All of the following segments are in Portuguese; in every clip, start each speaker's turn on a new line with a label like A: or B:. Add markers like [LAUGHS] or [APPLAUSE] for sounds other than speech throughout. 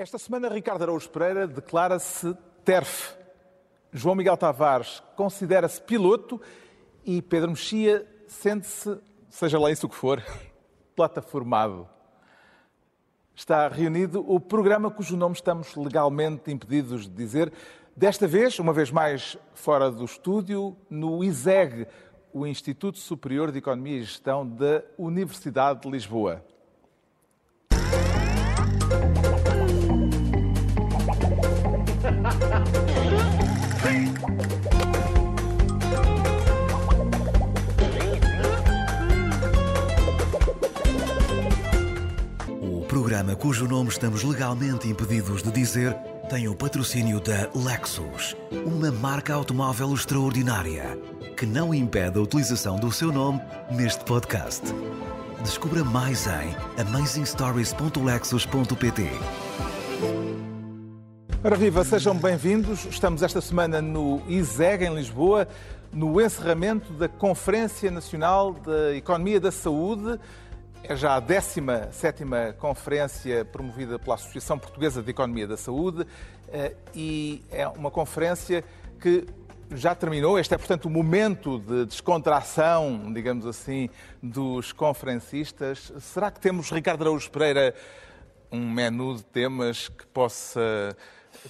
A: Esta semana, Ricardo Araújo Pereira declara-se TERF. João Miguel Tavares considera-se piloto e Pedro Mexia sente-se, seja lá isso o que for, [LAUGHS] plataformado. Está reunido o programa cujo nome estamos legalmente impedidos de dizer, desta vez, uma vez mais fora do estúdio, no ISEG, o Instituto Superior de Economia e Gestão da Universidade de Lisboa.
B: Programa cujo nome estamos legalmente impedidos de dizer tem o patrocínio da Lexus, uma marca automóvel extraordinária que não impede a utilização do seu nome neste podcast. Descubra mais em amazingstories.lexus.pt.
A: Ora viva, sejam bem-vindos. Estamos esta semana no ISEG, em Lisboa, no encerramento da Conferência Nacional da Economia da Saúde. É já a 17 conferência promovida pela Associação Portuguesa de Economia da Saúde eh, e é uma conferência que já terminou. Este é, portanto, o momento de descontração, digamos assim, dos conferencistas. Será que temos, Ricardo Araújo Pereira, um menu de temas que possa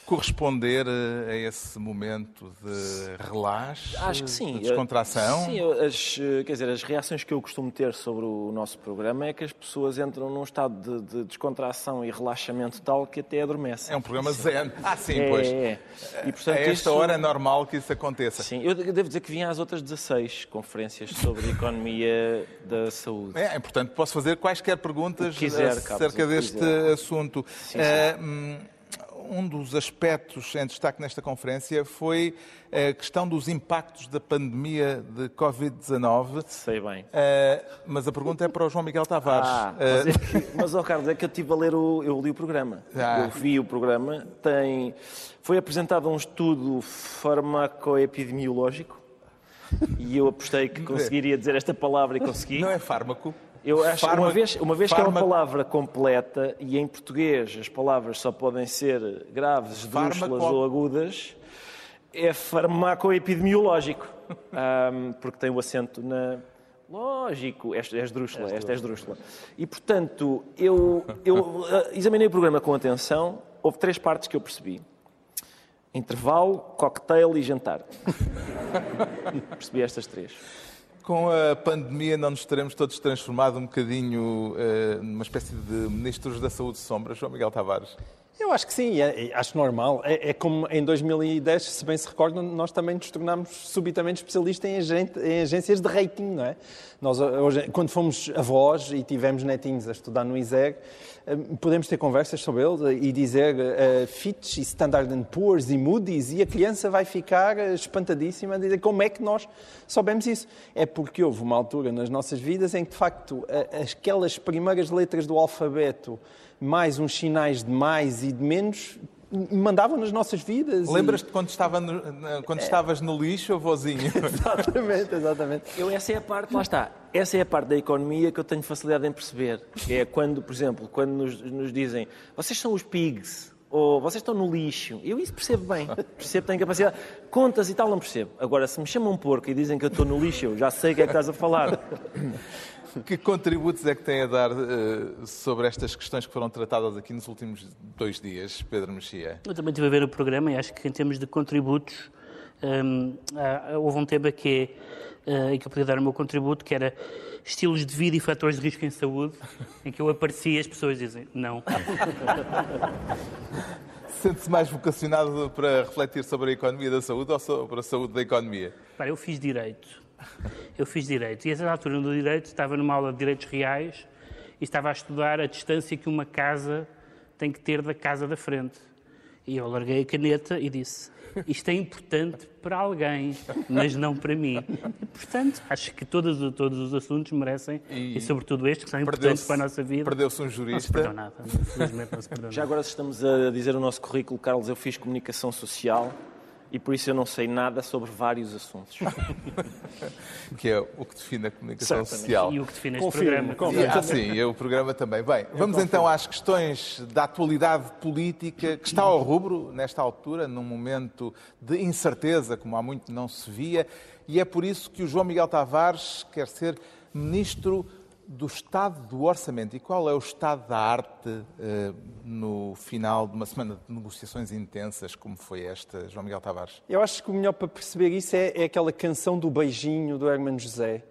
A: corresponder a esse momento de relaxe,
C: Acho que sim.
A: de descontração?
C: Sim, as, eh, quer dizer, as reações que eu costumo ter sobre o nosso programa é que as pessoas entram num estado de, de descontração e relaxamento tal que até adormecem.
A: É um programa zen. Ah, sim,
C: É,
A: pois.
C: é, é. E, portanto,
A: a esta
C: isso-
A: hora é normal que isso aconteça.
C: Sim, eu devo dizer que vim às outras 16 conferências sobre [LAUGHS] economia da saúde.
A: É, é, portanto, posso fazer quaisquer perguntas
C: quiser,
A: acerca
C: Carlos,
A: deste
C: quiser.
A: assunto.
C: sim.
A: Eh, hum, um dos aspectos em destaque nesta conferência foi a questão dos impactos da pandemia de Covid-19.
C: Sei bem.
A: Eh, mas a pergunta é para o João Miguel Tavares.
C: Ah,
A: Eh,
C: mas, é que, mas ó Carlos, é que eu estive a ler o. Eu li o programa.
A: Ah.
C: Eu vi o programa. Tem, foi apresentado um estudo farmacoepidemiológico e eu apostei que [LAUGHS] conseguiria dizer esta palavra e consegui.
A: não é fármaco?
C: Eu acho uma
A: Fármaco-
C: vez, uma vez que é uma palavra completa e em português as palavras só podem ser graves,
A: Fármaco-
C: ou agudas, é farmacoepidemiológico. [LAUGHS] Ahm, porque tem o acento na. Lógico, esta é esdrúxula, esta é esdrúxula. E portanto, eu, eu ah, examinei o programa com atenção, houve três partes que eu percebi: intervalo, cocktail e jantar. [LAUGHS] percebi estas três.
A: Com a pandemia não nos teremos todos transformado um bocadinho eh, numa espécie de ministros da saúde sombra, João Miguel Tavares?
D: Eu acho que sim, é- é- acho normal. É, é como em 2010, se bem se recordam, nós também nos tornámos subitamente especialistas em, em agências de rating, não é? Nós, hoje, quando fomos avós e tivemos netinhos a estudar no ISEG, eh, podemos ter conversas sobre eles e dizer eh, Fitch e Standard Poor's e Moody's e a criança vai ficar eh, espantadíssima a dizer como é que nós soubemos isso. É porque houve uma altura nas nossas vidas em que, de facto, aquelas primeiras letras do alfabeto mais uns sinais de mais e de menos mandavam nas nossas vidas. e-
A: Lembras-te quando, estava no- quando estavas no lixo, avôzinho? [LAUGHS]
D: Exatamente, exatamente.
C: Eu, essa é a parte, lá está, essa é a parte da economia que eu tenho facilidade em perceber. É quando, por exemplo, quando nos, nos dizem vocês são os pigs, ou vocês estão no lixo. Eu isso percebo bem, percebo, tenho capacidade. Contas e tal não percebo. Agora, se me chamam porco e dizem que eu estou no lixo, eu já sei o que é que estás a falar.
A: Que contributos é que tem a dar eh, sobre estas questões que foram tratadas aqui nos últimos dois dias, Pedro Mexia?
E: Eu também estive a ver o programa e acho que em termos de contributos hum, há- houve um tema que é, eh, em que eu podia dar o meu contributo, que era estilos de vida e fatores de risco em saúde, [LAUGHS] em que eu aparecia e as pessoas dizem não. [LAUGHS]
A: Sente-se mais vocacionado para refletir sobre a economia da saúde ou sobre a saúde da economia?
E: Para, eu fiz direito. Eu fiz direito. E a certa altura do direito estava numa aula de direitos reais e estava a estudar a distância que uma casa tem que ter da casa da frente. E eu larguei a caneta e disse: Isto é importante para alguém, mas não para mim. E, portanto, acho que todos, todos os assuntos merecem, e,
A: E
E: sobretudo estes, que são importantes para a nossa vida.
A: Perdeu-se um
E: Não se
A: jurista.
E: perdeu nada. Infelizmente não se perdeu
C: Já
E: nada.
C: agora, se estamos a dizer o nosso currículo, Carlos, eu fiz comunicação social, e por isso eu não sei nada sobre vários assuntos. [LAUGHS]
A: que é o que define a comunicação
C: Certamente.
A: social.
E: E o que define este
D: Confirmo,
E: programa.
D: confirmo.
A: Ah, sim, e o programa também. Bem, vamos então às questões da atualidade política que está ao rubro nesta altura, num momento de incerteza, como há muito não se via, e é por isso que o João Miguel Tavares quer ser ministro do estado do orçamento. E qual é o estado da arte eh, no final de uma semana de negociações intensas como foi esta, João Miguel Tavares?
D: Eu acho que o melhor para perceber isso é, é aquela canção do beijinho do Hermano José,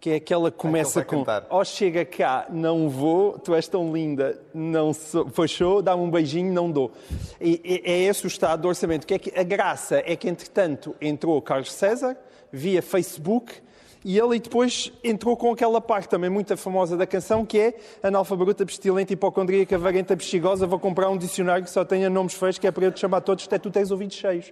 D: que é aquela que começa
A: vai
D: com
A: cantar.
D: Ó chega cá, não vou, tu és tão linda, não sou, fechou, dá-me um beijinho, não dou. E, e- é esse o estado do orçamento. Que é que a graça é que, entretanto, entrou Carlos César via Facebook e ele depois entrou com aquela parte também muito famosa da canção, que é analfaberuta, pestilenta, hipocondríaca, vaguenta, bexigosa, vou comprar um dicionário que só tenha nomes feios, que é para eu te chamar todos, até tu tens ouvidos cheios.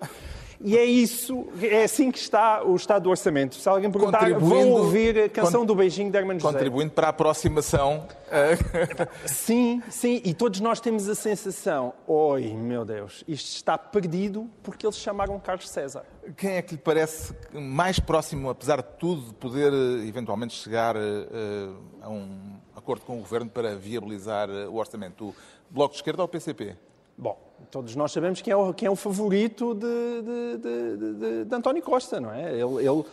D: E é isso, é assim que está o estado do orçamento. Se alguém perguntar, vão ouvir a canção do beijinho de Hermano José.
A: Contribuindo para a aproximação. eh, [LAUGHS]
D: Sim, sim, e todos nós temos a sensação, oi meu Deus, isto está perdido porque eles chamaram Carlos César.
A: Quem é que lhe parece mais próximo, apesar de tudo, de poder eh, eventualmente chegar eh, a um acordo com o Governo para viabilizar o orçamento? O Bloco de Esquerda ou o PCP?
D: Bom, todos nós sabemos quem é o, quem é o favorito de, de- de- de- António Costa, não é? Ele, ele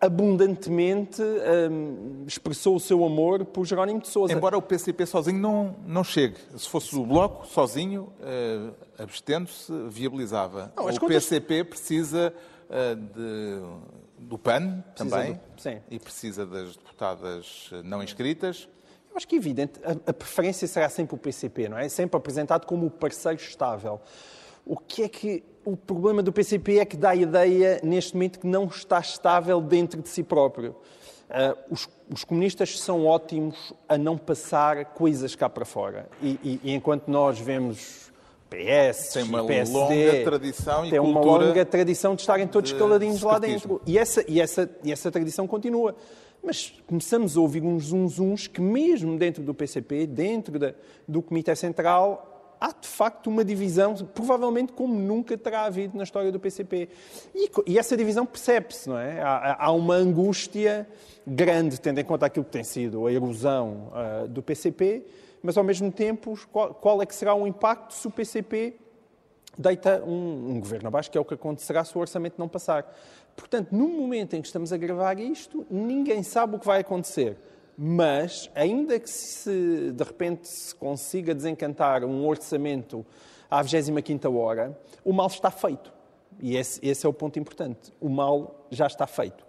D: abundantemente hum, expressou o seu amor por Jerónimo de Sousa.
A: Embora o PCP sozinho não, não chegue. Se fosse o Bloco sozinho, eh, abstendo-se, viabilizava.
D: Não,
A: o
D: contas-
A: PCP precisa de- do PAN
D: Precisa
A: também
D: do-
A: e precisa das deputadas eh, não inscritas.
D: Eu acho que é evidente, a, a preferência será sempre o PCP, não é? Sempre apresentado como o parceiro estável. O que é que o problema do PCP é que dá a ideia, neste momento, que não está estável dentro de si próprio. Ah, os, os comunistas são ótimos a não passar coisas cá para fora. E, e- e enquanto nós vemos PS,
A: Tem uma
D: PSD,
A: longa tradição e
D: tem uma longa tradição de estarem todos
A: de
D: caladinhos lá dentro. E essa, e, essa, e essa tradição continua. Mas começamos a ouvir uns zunzuns que, mesmo dentro do PCP, dentro da- do Comitê Central, há de facto uma divisão, provavelmente como nunca terá havido na história do PCP. E, e essa divisão percebe-se, não é? Há, há uma angústia grande, tendo em conta aquilo que tem sido a erosão ah, do PCP, mas ao mesmo tempo, qual, qual é que será o impacto se o PCP deita um, um governo abaixo, que é o que acontecerá se o orçamento não passar. Portanto, no momento em que estamos a gravar isto, ninguém sabe o que vai acontecer. Mas, ainda que se de repente se consiga desencantar um orçamento à 25ª hora, o mal está feito. E esse, esse é o ponto importante. O mal já está feito.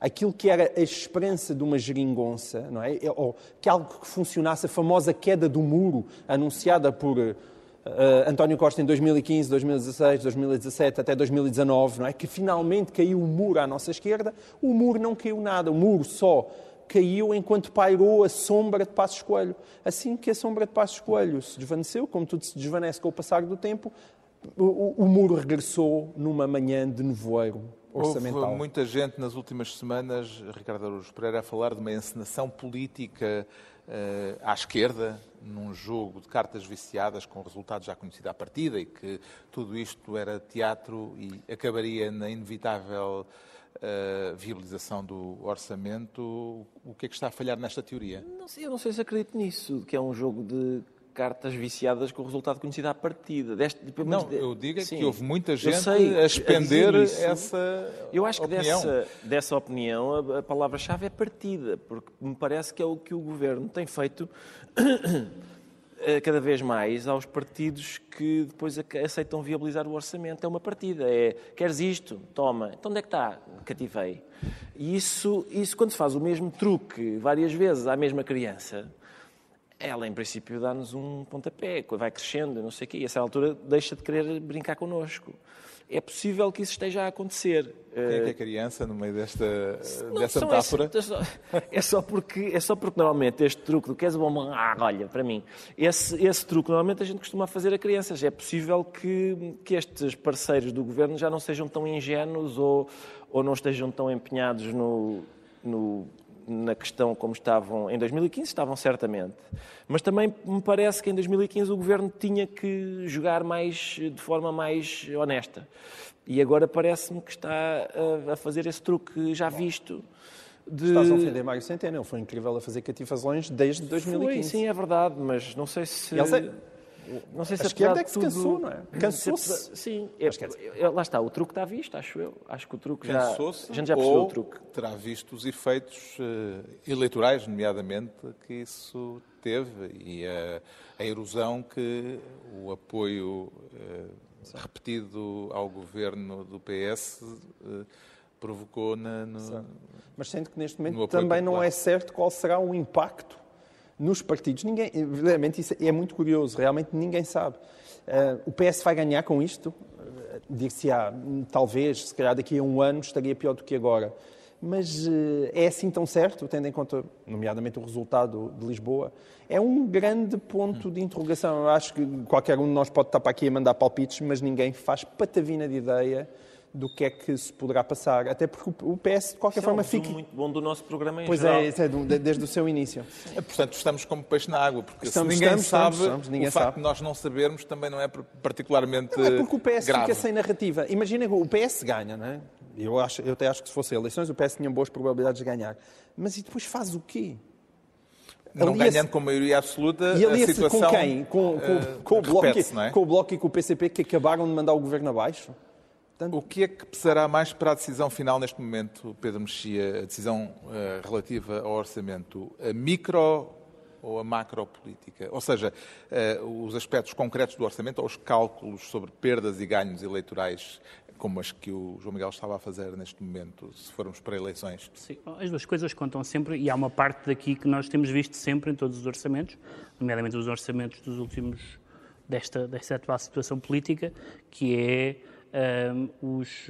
D: Aquilo que era a esperança de uma geringonça, não é? Ou que algo que funcionasse, a famosa queda do muro anunciada por eh, António Costa em 2015, 2016, 2017 até 2019, não é? Que finalmente caiu o muro à nossa esquerda. O muro não caiu nada, o muro só caiu enquanto pairou a sombra de Passos Coelho. Assim que a sombra de Passos Coelho se desvaneceu, como tudo se desvanece com o passar do tempo, o, o- o muro regressou numa manhã de nevoeiro orçamental.
A: Houve muita gente nas últimas semanas, Ricardo Araújo Pereira, a falar de uma encenação política à esquerda, num jogo de cartas viciadas com resultados já conhecidos à partida e que tudo isto era teatro e acabaria na inevitável eh, viabilização do orçamento. O que é que está a falhar nesta teoria?
C: Não sei, eu não sei se acredito nisso, que é um jogo de cartas viciadas com o resultado conhecido à partida. Deste,
A: Não,
C: de-
A: eu digo é que houve muita gente
C: sei,
A: a expender
C: isso,
A: essa
C: Eu acho que
A: opinião.
C: dessa, dessa opinião a, a palavra-chave é partida, porque me parece que é o que o governo tem feito [COUGHS] eh, cada vez mais aos partidos que depois ac- aceitam viabilizar o orçamento. É uma partida. É, queres isto? Toma. Então onde é que está? Cativei. E isso, isso, quando se faz o mesmo truque várias vezes à mesma criança, ela, em princípio, dá-nos um pontapé, vai crescendo, não sei o quê, e a essa altura deixa de querer brincar connosco. É possível que isso esteja a acontecer.
A: Quem é que é criança no meio desta,
C: Não,
A: dessa metáfora?
C: é, só, é só porque é só porque normalmente este truque do que és bom, ah, olha, para mim, esse, esse truque normalmente a gente costuma fazer a crianças. É possível que, que estes parceiros do governo já não sejam tão ingênuos ou, ou não estejam tão empenhados no, no, na questão como estavam em 2015, estavam certamente. Mas também me parece que em 2015 o governo tinha que jogar mais de forma mais honesta. E agora parece-me que está a, fazer esse truque já visto. De...
D: Estás a ofender Mário Centeno, ele foi incrível a fazer catifazões desde 2015.
C: Foi, sim, é verdade, mas não sei se... Não sei se
D: a esquerda é que
C: tudo...
D: se cansou, não é? Cansou-se.
C: Sim, é, é, lá está, o truque está visto, acho eu. Acho que o truque já. A gente já percebeu
A: ou
C: o truque.
A: terá visto os efeitos uh, eleitorais, nomeadamente, que isso teve e a, a erosão que o apoio uh, repetido ao governo do PS uh, provocou na, no,
D: Mas sendo que neste momento também popular. não é certo qual será o impacto nos partidos. Ninguém, realmente isso é muito curioso, realmente ninguém sabe. Uh, o PS vai ganhar com isto? Uh, Dir-se-á, talvez, se calhar daqui a um ano estaria pior do que agora. Mas uh, é assim tão certo, tendo em conta, nomeadamente, o resultado de Lisboa? É um grande ponto de interrogação. Eu acho que qualquer um de nós pode estar para aqui a mandar palpites, mas ninguém faz patavina de ideia do que é que se poderá passar. Até porque o PS, de qualquer
C: Isso
D: forma,
C: é um
D: fica.
C: muito bom do nosso programa em
D: Pois
C: geral.
D: é, isso é do, desde o seu início.
A: É, portanto, estamos como peixe na água, porque
D: Estamos,
A: se ninguém
D: estamos,
A: sabe,
D: estamos, estamos, ninguém
A: o facto
D: sabe.
A: de nós não sabermos também não é particularmente
D: Não é porque o PS
A: grave.
D: fica sem narrativa. Imagina que o PS ganha, não é? Eu, acho, eu até acho que se fossem eleições o PS tinha boas probabilidades de ganhar. Mas e depois faz o quê?
A: Não ganhando com maioria absoluta,
D: E
A: a situação
D: com quem? Com, com,
A: eh,
D: com o bloco,
A: é?
D: com o Bloco e com o PCP que acabaram de mandar o governo abaixo?
A: O que é que pesará mais para a decisão final neste momento, Pedro Mexia, a decisão eh, relativa ao orçamento? A micro ou a macropolítica? Ou seja, eh, os aspectos concretos do orçamento ou os cálculos sobre perdas e ganhos eleitorais, como as que o João Miguel estava a fazer neste momento, se formos para eleições?
E: Sim, as duas coisas contam sempre e há uma parte daqui que nós temos visto sempre em todos os orçamentos, nomeadamente os orçamentos dos últimos desta, desta atual situação política, que é ahm, os,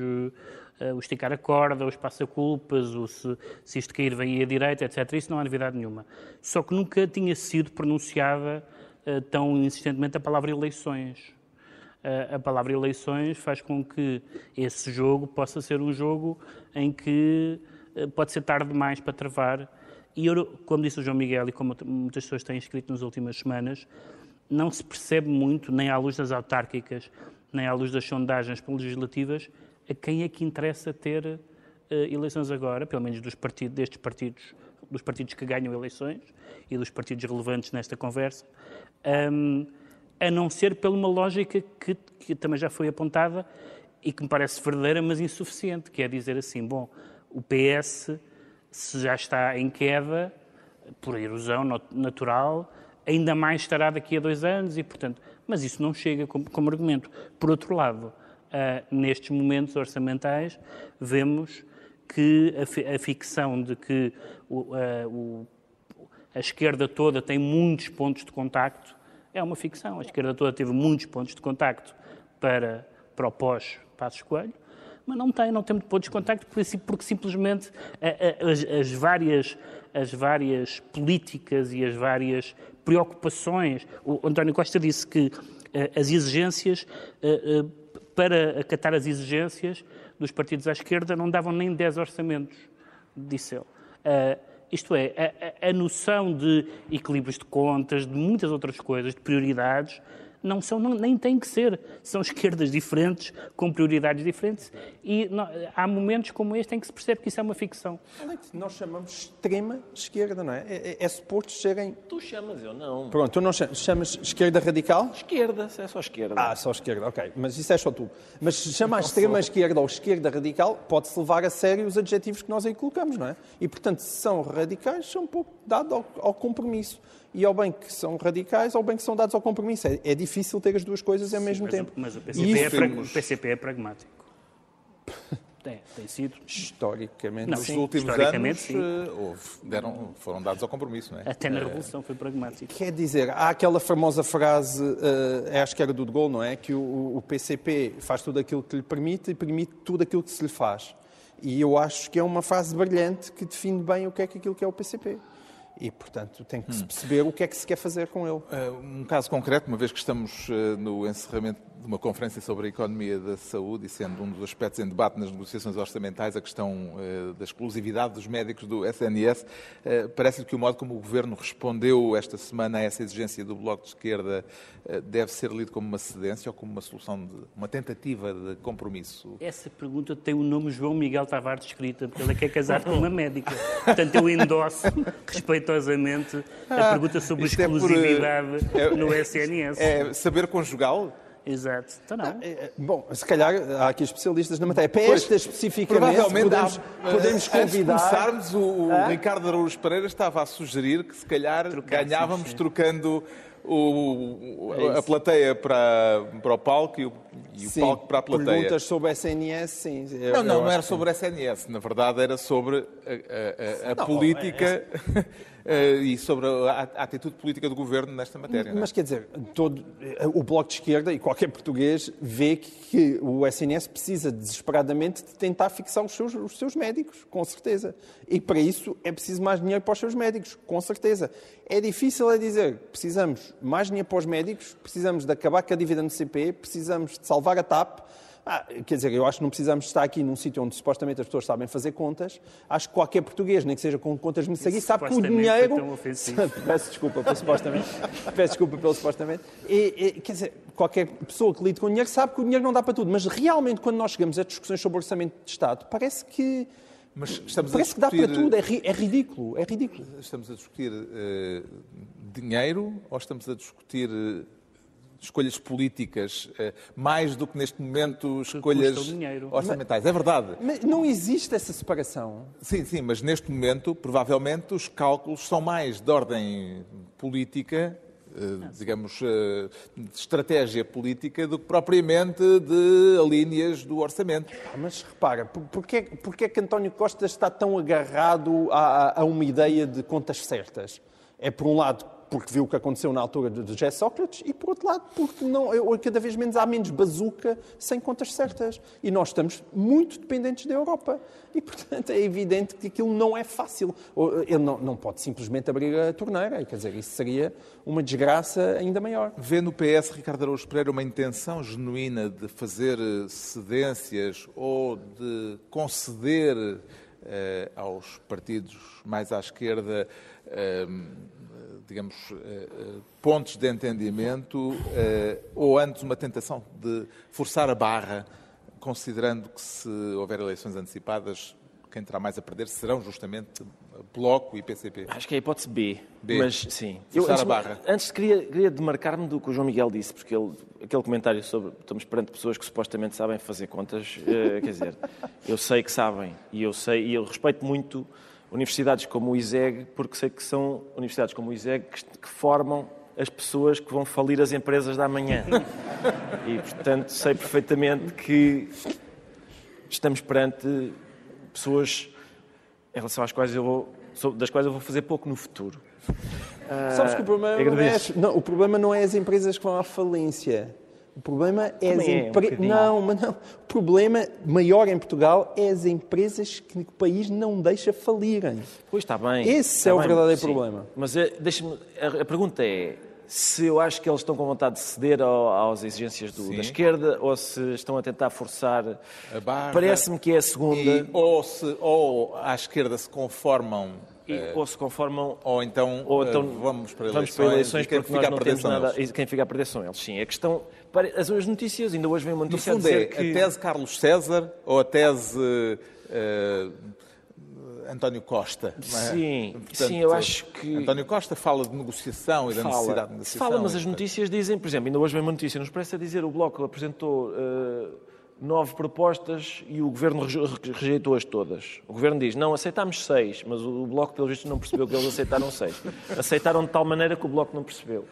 E: eh, o esticar a corda, os passa-culpas, o se, se isto cair vem à direita, etc. Isso não há novidade nenhuma. Só que nunca tinha sido pronunciada eh, tão insistentemente a palavra eleições. Uh, a palavra eleições faz com que esse jogo possa ser um jogo em que uh, pode ser tarde demais para travar. E, eu, como disse o João Miguel e como muitas pessoas têm escrito nas últimas semanas, não se percebe muito, nem à luz das autárquicas, nem à luz das sondagens legislativas, a quem é que interessa ter uh, eleições agora, pelo menos dos partidos, destes partidos, dos partidos que ganham eleições e dos partidos relevantes nesta conversa. Um, a não ser por uma lógica que, que, também já foi apontada e que me parece verdadeira, mas insuficiente, que é dizer assim, bom, o PS, se já está em queda, por erosão natural, ainda mais estará daqui a dois anos e, portanto, mas isso não chega como, como argumento. Por outro lado, uh, nestes momentos orçamentais, vemos que a, a ficção de que o, uh, o, a esquerda toda tem muitos pontos de contacto é uma ficção. A esquerda toda teve muitos pontos de contacto para, para o pós-Passos Coelho, mas não tem, não tem pontos de contacto porque, simplesmente as, as, várias, as várias políticas e as várias preocupações. O António Costa disse que as exigências, para acatar as exigências dos partidos à esquerda, não davam nem 10 orçamentos, disse ele. Isto é, a, a, noção de equilíbrios de contas, de muitas outras coisas, de prioridades, não são, não, nem têm que ser. São esquerdas diferentes, com prioridades diferentes, e não, há momentos como este em que se percebe que isso é uma ficção.
D: Alex, nós chamamos extrema esquerda, não é? É, é, é suposto serem.
C: Tu chamas, eu não.
D: Pronto, tu não chamas, chamas esquerda radical?
C: Esquerda, é só esquerda.
D: Ah, só esquerda, ok. Mas isso é só tu. Mas se chama a extrema esquerda ou esquerda radical, pode-se levar a sério os adjetivos que nós aí colocamos, não é? E, portanto, se são radicais, são um pouco dados ao, ao compromisso e ao bem que são radicais, ao bem que são dados ao compromisso. É, é difícil ter as duas coisas ao mesmo
E: mas,
D: tempo.
E: Mas o PCP, é, o PCP é pragmático. [LAUGHS] Tem, tem sido.
D: Historicamente,
E: Não,
A: Nos
E: sim,
A: últimos
E: historicamente,
A: anos eh, houve, deram, foram dados ao compromisso, não é?
E: Até na Revolução foi pragmático.
D: Quer dizer, há aquela famosa frase, uh, acho que era do De Gaulle, não é? Que o, o PCP faz tudo aquilo que lhe permite e permite tudo aquilo que se lhe faz. E eu acho que é uma frase brilhante que define bem o que é que aquilo que é o PCP. E, portanto, tem que se perceber o que é que se quer fazer com ele.
A: Uh, um caso concreto, uma vez que estamos uh, no encerramento de uma conferência sobre a economia da saúde e sendo um dos aspectos em debate nas negociações orçamentais a questão uh, da exclusividade dos médicos do SNS, parece-lhe que o modo como o Governo respondeu esta semana a essa exigência do Bloco de Esquerda deve ser lido como uma cedência ou como uma solução, de uma tentativa de compromisso?
E: Essa pergunta tem o nome João Miguel Tavares escrita, porque ele é que é casado com uma médica. Portanto, eu endosso [LAUGHS] respeitosamente a pergunta sobre exclusividade é por, é, no SNS.
A: É saber conjugal?
E: Exato. Então não. É,
D: é, bom, se calhar há aqui especialistas na matéria. Para esta especificamente, podemos, há, podemos convidar... Antes de
A: começarmos, o, o Ricardo Araújo Pereira estava a sugerir que se calhar ganhávamos trocando o, é a plateia para, para o palco e o, e o palco para a plateia.
D: Perguntas sobre SNS, sim.
A: Eu, não, não, não era sobre SNS. Na verdade, era sobre a, a, a não, política. É, é... [LAUGHS] uh, e sobre a, a, atitude política do governo nesta matéria.
D: Mas quer dizer, todo, o Bloco de Esquerda e qualquer português vê que, que o SNS precisa desesperadamente de tentar fixar os seus, os seus médicos, com certeza. E para isso é preciso mais dinheiro para os seus médicos, com certeza. É difícil é dizer, precisamos mais dinheiro para os médicos, precisamos de acabar com a dívida no CP, precisamos de salvar a TAP, ah, quer dizer, eu acho que não precisamos estar aqui num sítio onde supostamente as pessoas sabem fazer contas. Acho que qualquer português, nem que seja com contas me sabe que o dinheiro. [LAUGHS] Peço desculpa pelo supostamente. Peço desculpa pelo supostamente. E, e, quer dizer, qualquer pessoa que lide com dinheiro sabe que o dinheiro não dá para tudo. Mas realmente, quando nós chegamos a discussões sobre orçamento de Estado, parece que. Mas estamos Parece discutir... que dá para tudo, é, ri... é, ridículo, é ridículo.
A: Estamos a discutir uh, dinheiro ou estamos a discutir uh, escolhas políticas, eh, mais do que neste momento escolhas orçamentais. É verdade.
D: Mas não existe essa separação.
A: Sim, sim, mas neste momento, provavelmente, os cálculos são mais de ordem política eh, digamos, eh, de estratégia política do que propriamente de linhas do orçamento.
D: Ah, mas repara, porquê, porquê que António Costa está tão agarrado a, a uma ideia de contas certas? É, por um lado, porque viu o que aconteceu na altura de José Sócrates, e por outro lado, porque não, cada vez menos há menos bazuca sem contas certas. E nós estamos muito dependentes da Europa. E, portanto, é evidente que aquilo não é fácil. Ele não, não pode simplesmente abrir a torneira. Quer dizer, isso seria uma desgraça ainda maior.
A: Vê no PS, Ricardo Araújo Pereira, uma intenção genuína de fazer eh, cedências ou de conceder eh, aos partidos mais à esquerda eh, digamos, eh, eh, pontos de entendimento eh, ou antes uma tentação de forçar a barra, considerando que se houver eleições antecipadas, quem terá mais a perder serão justamente Bloco e PCP?
C: Acho que é a hipótese B.
A: B.
C: Mas sim.
A: Eu, antes, a barra.
C: antes queria, queria demarcar-me do que o João Miguel disse, porque ele, aquele comentário sobre estamos perante pessoas que supostamente sabem fazer contas, quer dizer, eu sei que sabem e eu sei e eu respeito muito universidades como o ISEG, porque sei que são universidades como o ISEG que, formam as pessoas que vão falir as empresas da manhã. E, portanto, sei perfeitamente que estamos perante pessoas em relação às quais eu vou, das quais eu vou fazer pouco no futuro.
D: Sabes que o problema, não é, não, o problema não é as empresas que vão à falência. O problema é as empresas. Um não, mas não. O problema maior em Portugal é as empresas que o país não deixa falirem.
C: Pois está bem.
D: Esse
C: está
D: é
C: bem,
D: o verdadeiro sim. problema.
C: Mas eh, deixa-me. A, a, pergunta é se eu acho que eles estão com vontade de ceder ao, às exigências do, da esquerda ou se estão a tentar forçar. A barra. Parece-me que é a segunda. E,
A: ou, se, ou à esquerda se conformam
C: e, uh, ou se conformam
A: ou então, ou então uh, vamos para eleições, vamos para eleições
C: porque quem nós não temos nada eles. quem fica a perder são eles sim a questão as, as notícias ainda hoje vem uma notícia
A: no fundo
C: é
A: que... a tese Carlos César ou a tese uh, António Costa. É?
C: Sim, Portanto, sim, eu acho que.
A: António Costa fala de negociação e da necessidade de negociação.
C: Fala, mas as notícias dizem, por exemplo, ainda hoje vem uma notícia nos parece a dizer o Bloco apresentou uh, nove propostas e o Governo rejeitou-as todas. O Governo diz, não, aceitámos seis, mas o Bloco, pelo visto, não percebeu que eles aceitaram seis. Aceitaram de tal maneira que o Bloco não percebeu.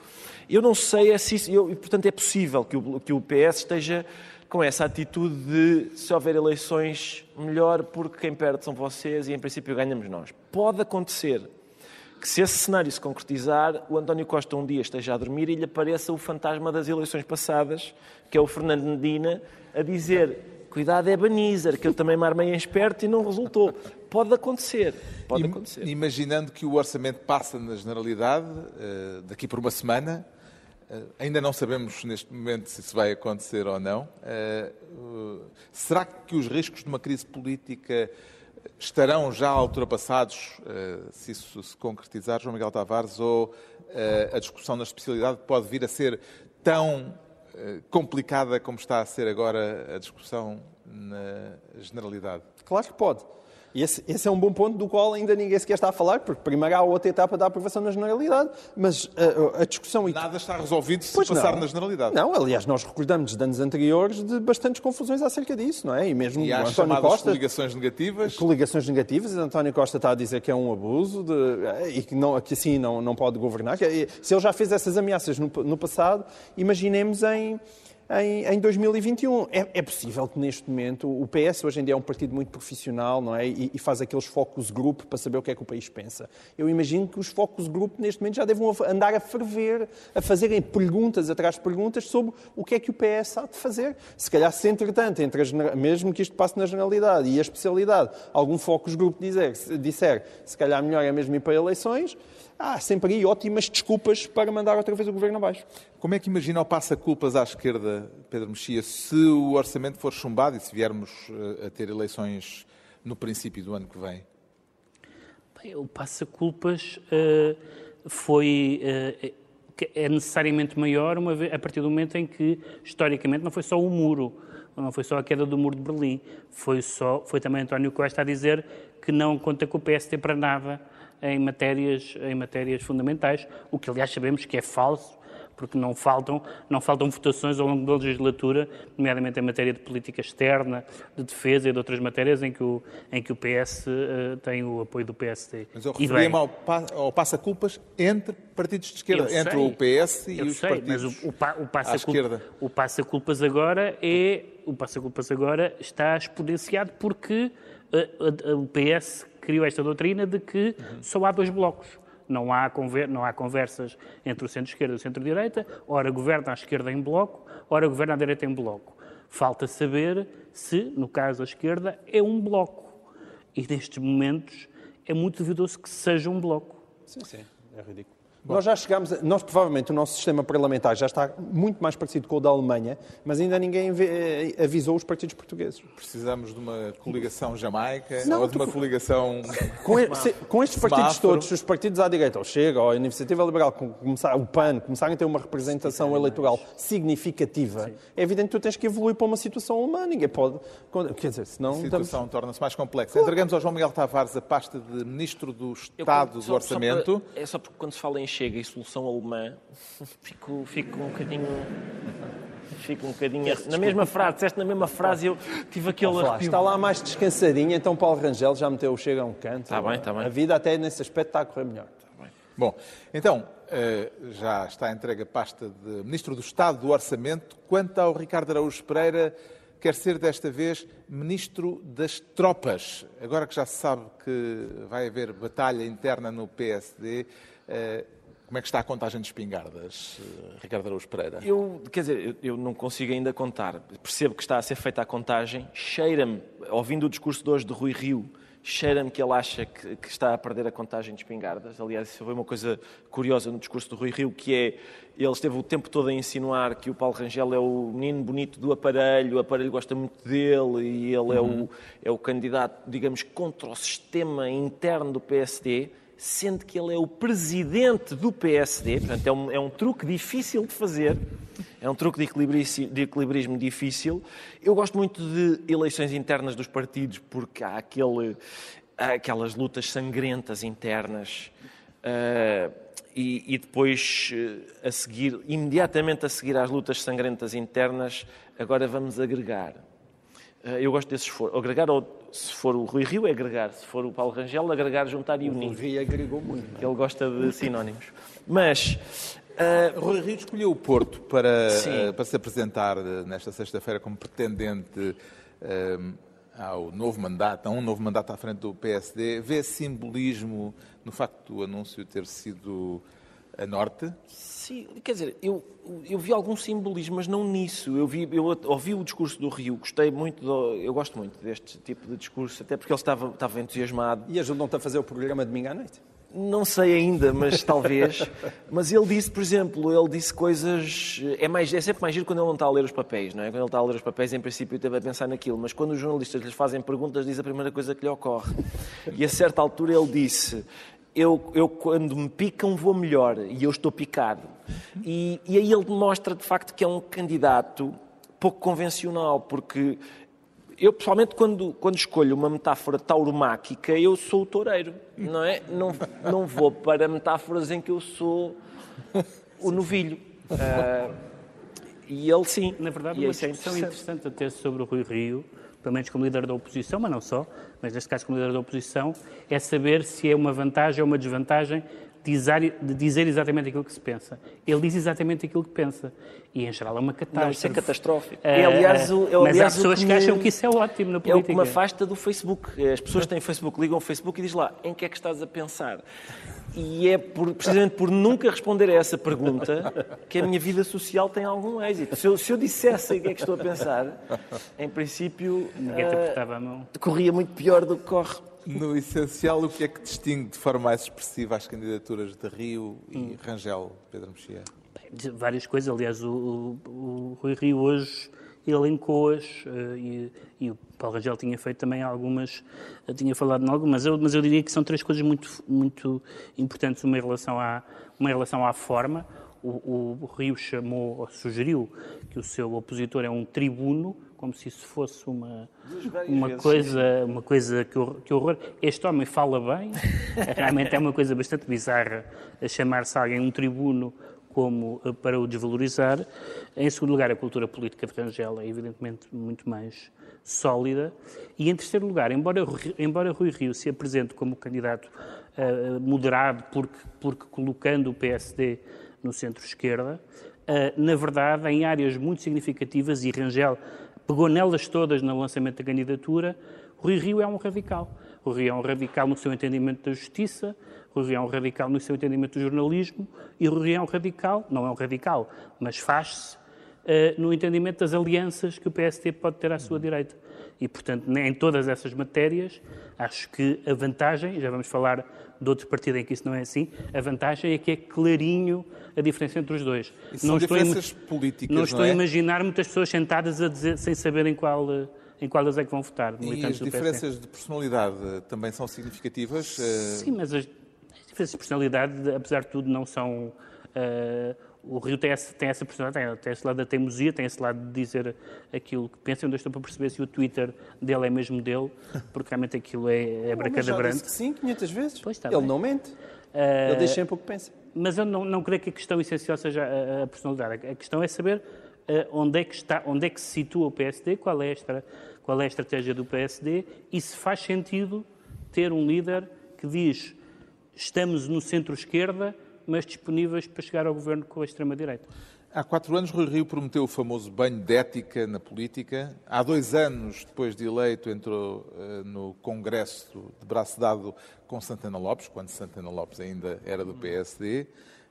C: Eu não sei é se isso, eu, portanto é possível que o, que o PS esteja com essa atitude de se houver eleições, melhor, porque quem perde são vocês e em princípio ganhamos nós. Pode acontecer que se esse cenário se concretizar, o António Costa um dia esteja a dormir e lhe apareça o fantasma das eleições passadas, que é o Fernando Medina, a dizer Cuidado é Banizer, que eu também me armei em esperto e não resultou. Pode acontecer, pode
A: Im-
C: acontecer.
A: Imaginando que o orçamento passa na generalidade eh, daqui por uma semana, eh, ainda não sabemos neste momento se isso vai acontecer ou não. eh, será que os riscos de uma crise política estarão já ultrapassados eh, se isso se concretizar, João Miguel Tavares, ou eh, a discussão na especialidade pode vir a ser tão eh, complicada como está a ser agora a discussão na generalidade?
D: Claro que pode. E esse, esse é um bom ponto do qual ainda ninguém sequer está a falar, porque primeiro há outra etapa da aprovação na generalidade, mas a, a discussão...
A: Nada está resolvido se
D: Pois
A: passar
D: não.
A: na generalidade.
D: Não, aliás, nós recordamos de anos anteriores de bastantes confusões acerca disso, não é? E mesmo
A: E há
D: António Costa...
A: coligações negativas.
D: Coligações negativas, e António Costa está a dizer que é um abuso de- e que, não, que assim não, não pode governar. Se ele já fez essas ameaças no, no passado, imaginemos em, em, em 2021. É, é possível que neste momento o PS hoje em dia é um partido muito profissional não é? e, e faz aqueles focus group para saber o que é que o país pensa. Eu imagino que os focus group neste momento já devam andar a ferver, a fazerem perguntas atrás de perguntas sobre o que é que o PS há de fazer. Se calhar, se entretanto, entre a genera- mesmo que isto passe na generalidade e a especialidade, algum focus group dizer, disser se calhar melhor é mesmo ir para eleições, há sempre aí ótimas desculpas para mandar outra vez o governo abaixo.
A: Como é que imagina o passa-culpas à esquerda, Pedro Mexia, se o orçamento for chumbado e se viermos eh, a ter eleições no princípio do ano que vem?
E: Bem, O passa-culpas eh, foi. que é necessariamente maior uma vez, a partir do momento em que, historicamente, não foi só o muro, não foi só a queda do muro de Berlim, foi, só, foi também António Costa a dizer que não conta com o PSD para nada em matérias, em matérias fundamentais, o que, aliás, sabemos que é falso, porque não faltam, não faltam votações ao longo da legislatura, nomeadamente em matéria de política externa, de defesa e de outras matérias em que o, em que o PS eh, tem o apoio do PSD.
A: Mas eu referia-me ao, ao passa-culpas entre partidos de esquerda,
E: eu
A: entre
E: sei,
A: o PS e os
E: sei,
A: partidos
E: mas o, o, pa- o
A: à
E: passa
A: esquerda.
E: o passa-culpas agora é o passa-culpas agora está exponenciado porque a- a- o PS criou esta doutrina de que
A: Uhum.
E: só há dois blocos. Não há, conver- não há conversas entre o centro-esquerda e o centro-direita, ora governa a esquerda em bloco, ora governa a direita em bloco. Falta saber se, no caso, a esquerda é um bloco. E nestes momentos é muito duvidoso que seja um bloco.
D: Sim, sim, é ridículo. Nós já chegámos, a- nós provavelmente o nosso sistema parlamentar já está muito mais parecido com o da Alemanha, mas ainda ninguém vê- eh, avisou os partidos portugueses.
A: Precisamos de uma coligação jamaica
D: Não,
A: ou de
D: tu-
A: uma coligação...
D: Com, e- se- com estes partidos
A: Semáforo.
D: todos, os partidos à direita, ou Chega, ou a Iniciativa Liberal, com- começar, o PAN, começarem a ter uma representação eleitoral significativa, é evidente que tu tens que evoluir para uma situação alemã. Ninguém pode. Quer dizer, senão.
A: A
D: estamos-
A: situação torna-se mais complexa. Entregamos ao João Miguel Tavares a pasta de Ministro do
C: Eu,
A: Estado
C: quando-
A: do
C: só-
A: Orçamento.
C: Só para- é só porque quando se fala em Chega e solução alemã, [LAUGHS] fico, fico um bocadinho. Fico um bocadinho. Na mesma frase, disseste na mesma frase, eu tive aquele arrepio.
D: está lá mais descansadinha, então Paulo Rangel já meteu o Chega a um canto.
C: Está bem, está bem.
D: A vida até nesse aspecto está a correr melhor.
A: Bom, então, eh, já está entregue a pasta de Ministro do Estado do Orçamento. Quanto ao Ricardo Araújo Pereira, quer ser desta vez Ministro das Tropas. Agora que já se sabe que vai haver batalha interna no PSD, eh, como é que está a contagem de espingardas, eh, Ricardo Araújo Pereira?
C: Eu, quer dizer, eu, não consigo ainda contar. Percebo que está a ser feita a contagem. Cheira-me, ouvindo o discurso de hoje de Rui Rio, cheira-me que ele acha que, que está a perder a contagem de espingardas. Aliás, isso foi uma coisa curiosa no discurso do Rui Rio, que é, ele esteve o tempo todo a insinuar que o Paulo Rangel é o menino bonito do aparelho, o aparelho gosta muito dele e ele é, o, é o candidato, digamos, contra o sistema interno do PSD sendo que ele é o presidente do PSD, portanto é um, é um truque difícil de fazer, é um truque de, equilibri- de equilibrismo difícil. Eu gosto muito de eleições internas dos partidos porque há, aquele, há aquelas lutas sangrentas internas ah, e, e depois eh, a seguir, imediatamente a seguir às lutas sangrentas internas, agora vamos agregar. Ah, Eu gosto desse esforço. Agregar, ou se for o Rui Rio, é agregar. Se for o Paulo Rangel, agregar, juntar e
D: O
C: unir.
D: Rio agregou muito.
C: Ele gosta de sinónimos. Mas, ah,
A: Rui Rio escolheu o Porto para, eh, para se apresentar eh, nesta sexta-feira como pretendente eh, ao novo mandato, a um novo mandato à frente do PSD. Vê simbolismo no facto do anúncio ter sido a norte.
C: Sim, quer dizer, eu, eu vi algum simbolismo, mas não nisso. Eu, vi, eu ouvi o discurso do Rio, gostei muito, do, eu gosto muito deste tipo de discurso, até porque ele estava, estava entusiasmado.
D: E ajudam-te a fazer o programa de domingo à noite?
C: Não sei ainda, mas talvez. [LAUGHS] Mas ele disse, por exemplo, ele disse coisas. É, mais, é sempre mais giro quando ele não está a ler os papéis, não é? Quando ele está a ler os papéis, em princípio, teve a pensar naquilo. Mas quando os jornalistas lhes fazem perguntas, diz a primeira coisa que lhe ocorre. E a certa altura ele disse: eu, eu quando me picam vou melhor e eu estou picado. E, e aí ele demonstra de facto que é um candidato pouco convencional, porque eu pessoalmente quando, quando escolho uma metáfora tauromáquica, eu sou o toureiro, não é? Não, não vou para metáforas em que eu sou o novilho. Uh, e ele sim.
E: Na verdade,
C: e
E: uma
C: é
E: discussão interessante até sobre o Rui Rio, pelo menos como líder da oposição, mas não só, mas neste caso como líder da oposição, é saber se é uma vantagem ou uma desvantagem de dizer exatamente aquilo que se pensa. Ele diz exatamente aquilo que pensa. E, em geral, é uma catástrofe.
C: Não, isso é catastrófico. É, aliás, o, é,
E: mas há pessoas
C: que,
E: acham que isso é ótimo na política.
C: É o que me afasta do Facebook. As pessoas têm Facebook, ligam o Facebook e diz lá, em que é que estás a pensar? E é por, precisamente por nunca responder a essa pergunta que a minha vida social tem algum êxito. Se eu, se eu dissesse o que é que estou a pensar, em princípio, uh, corria muito pior do que corre.
A: No essencial, o que é que distingue de forma mais expressiva as candidaturas de Rio e hum. Rangel, Pedro Mexia?
E: Várias coisas. Aliás, o, o, o Rui Rio hoje elencou-as uh, e, e, o Paulo Rangel tinha feito também algumas, uh, tinha falado em algumas, eu, mas eu diria que são três coisas muito, muito importantes. Uma em relação à, uma em relação à forma. O, o Rio chamou, ou sugeriu, que o seu opositor é um tribuno, como se isso fosse uma, uma coisa, uma coisa que, que horror. Este homem fala bem, [LAUGHS] realmente é uma coisa bastante bizarra chamar-se alguém um tribuno como eh, para o desvalorizar. Em segundo lugar, a cultura política de Rangel é evidentemente muito mais sólida. E em terceiro lugar, embora, embora Rui Rio se apresente como candidato uh, moderado, porque, porque colocando o PSD no centro-esquerda, uh, na verdade, em áreas muito significativas, e Rangel pegou nelas todas no lançamento da candidatura, Rui Rio é um radical. Rui Rio é um radical no seu entendimento da justiça, Rui Rio é um radical no seu entendimento do jornalismo e Rui Rio é um radical, não é um radical, mas faz-se uh, no entendimento das alianças que o PST pode ter à sua direita. E, portanto, em todas essas matérias, acho que a vantagem, já vamos falar de outro partido em que isso não é assim, a vantagem é que é clarinho a diferença entre os dois.
A: E não estou diferenças políticas,
E: não estou
A: não é?
E: a imaginar muitas pessoas sentadas a dizer, sem saberem qual, em qual das é que vão votar.
A: E as diferenças de personalidade também são significativas?
E: Sim, mas as, as diferenças de personalidade, apesar de tudo, não são... Uh, o Rio tem essa, tem essa personalidade, tem esse lado da teimosia, tem esse lado de dizer aquilo que pensa. Eu ainda estou para perceber se o Twitter dele é mesmo dele, porque realmente aquilo é, é bracadabrante.
D: sim, 500 vezes.
E: Pois está
D: Ele
E: bem.
D: não mente. Uh, Ele diz sempre o que pensa.
E: Mas eu não, não creio que a questão essencial seja a, a personalidade. A questão é saber onde, é que está, onde é que se situa o PSD, qual é, a, qual é a estratégia do PSD e se faz sentido ter um líder que diz estamos no centro-esquerda, mas disponíveis para chegar ao governo com a extrema-direita.
A: Há quatro anos, Rui Rio prometeu o famoso banho de ética na política. Há dois anos, depois de eleito, entrou uh, no Congresso de braço dado com Santana Lopes, quando Santana Lopes ainda era do PSD, uh,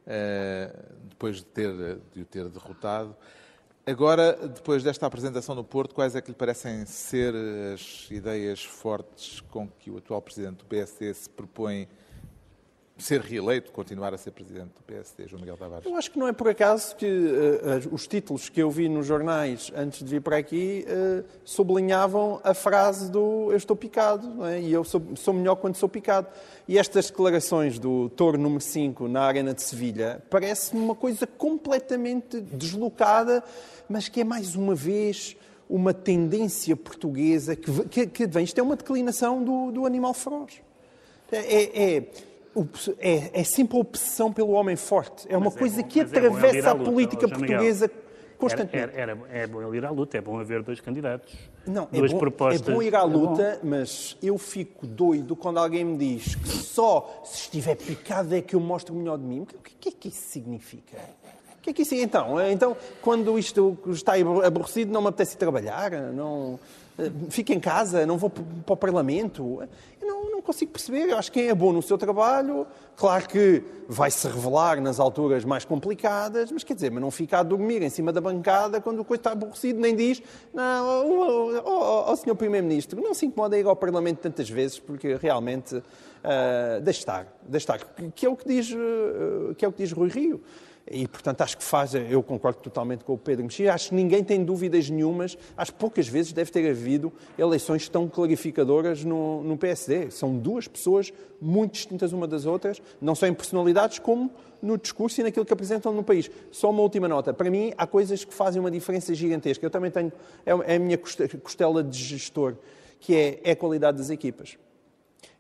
A: eh, depois de, ter, de o ter derrotado. Agora, depois desta apresentação no Porto, quais é que lhe parecem ser as ideias fortes com que o atual presidente do PSD se propõe ser reeleito, continuar a ser presidente do PSD, João Miguel Tavares?
D: Eu acho que não é por acaso que uh, os títulos que eu vi nos jornais antes de vir para aqui uh, sublinhavam a frase do eu estou picado, é? e eu sou, sou, melhor quando sou picado. E estas declarações do touro número 5 na Arena de Sevilha parece-me uma coisa completamente deslocada, mas que é mais uma vez uma tendência portuguesa que, que, que vem. Isto é uma declinação do, do animal feroz. é, é, é é, é sempre a obsessão pelo homem forte. É uma mas é coisa é bom, que atravessa é a, política portuguesa constantemente.
E: Era, era, é bom ele ir à luta, é bom haver dois candidatos.
D: Não,
E: duas
D: é bom,
E: propostas.
D: é bom ir à luta, mas eu fico doido quando alguém me diz que só se estiver picado é que eu mostro o melhor de mim. O que, que é que isso significa? O que é que isso Então, então, quando isto está aborrecido, não me apetece trabalhar? Não... eh, fico em casa, não vou para o Parlamento. Eu não, não consigo perceber. Eu acho que quem é bom no seu trabalho, claro que vai se revelar nas alturas mais complicadas, mas quer dizer, mas não fica a dormir em cima da bancada quando o coisa está aborrecido, nem diz, não, oh, oh, senhor Primeiro-Ministro, não se incomoda a ir ao Parlamento tantas vezes, porque realmente uh, deixe estar, deixe estar, que é o que diz, uh, que é o que diz Rui Rio. E, portanto, acho que faz, eu concordo totalmente com o Pedro Mexia, acho que ninguém tem dúvidas nenhumas, acho que poucas vezes deve ter havido eleições tão clarificadoras no, no PSD. São duas pessoas muito distintas uma das outras, não só em personalidades, como no discurso e naquilo que apresentam no país. Só uma última nota. Para mim, há coisas que fazem uma diferença gigantesca. Eu também tenho, é, é a minha costela de gestor, que é, é a qualidade das equipas.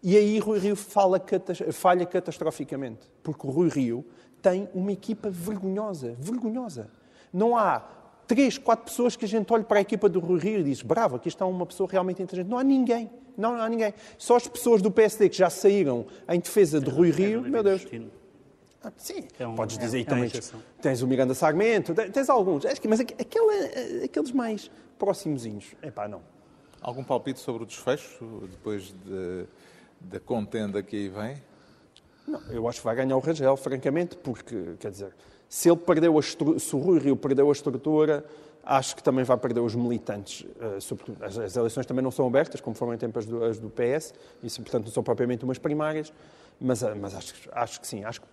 D: E aí Rui Rio fala, falha catastroficamente, porque o Rui Rio tem uma equipa vergonhosa, vergonhosa. Não há três, quatro pessoas que a gente olhe para a equipa do Rui Rio e diz bravo, aqui está uma pessoa realmente inteligente. Não há ninguém, não, há ninguém. Só as pessoas do PSD que já saíram em defesa de Rui Rio, meu Deus. Ah, sim, é um, podes dizer é, também. É tens o Miranda Sarmento, tens alguns. Mas aquela, aqueles mais próximozinhos, é pá, não.
A: Algum palpite sobre o desfecho, depois de, da contenda que aí vem?
D: Não, eu acho que vai ganhar o Rangel, francamente, porque, quer dizer, se ele perdeu a se o Rui Rio perdeu a estrutura, acho que também vai perder os militantes. Uh, sobretudo, as, as, eleições também não são abertas, como foram em tempo as do, as do PS, e portanto não são propriamente umas primárias, mas, uh, mas acho, acho que sim, acho que,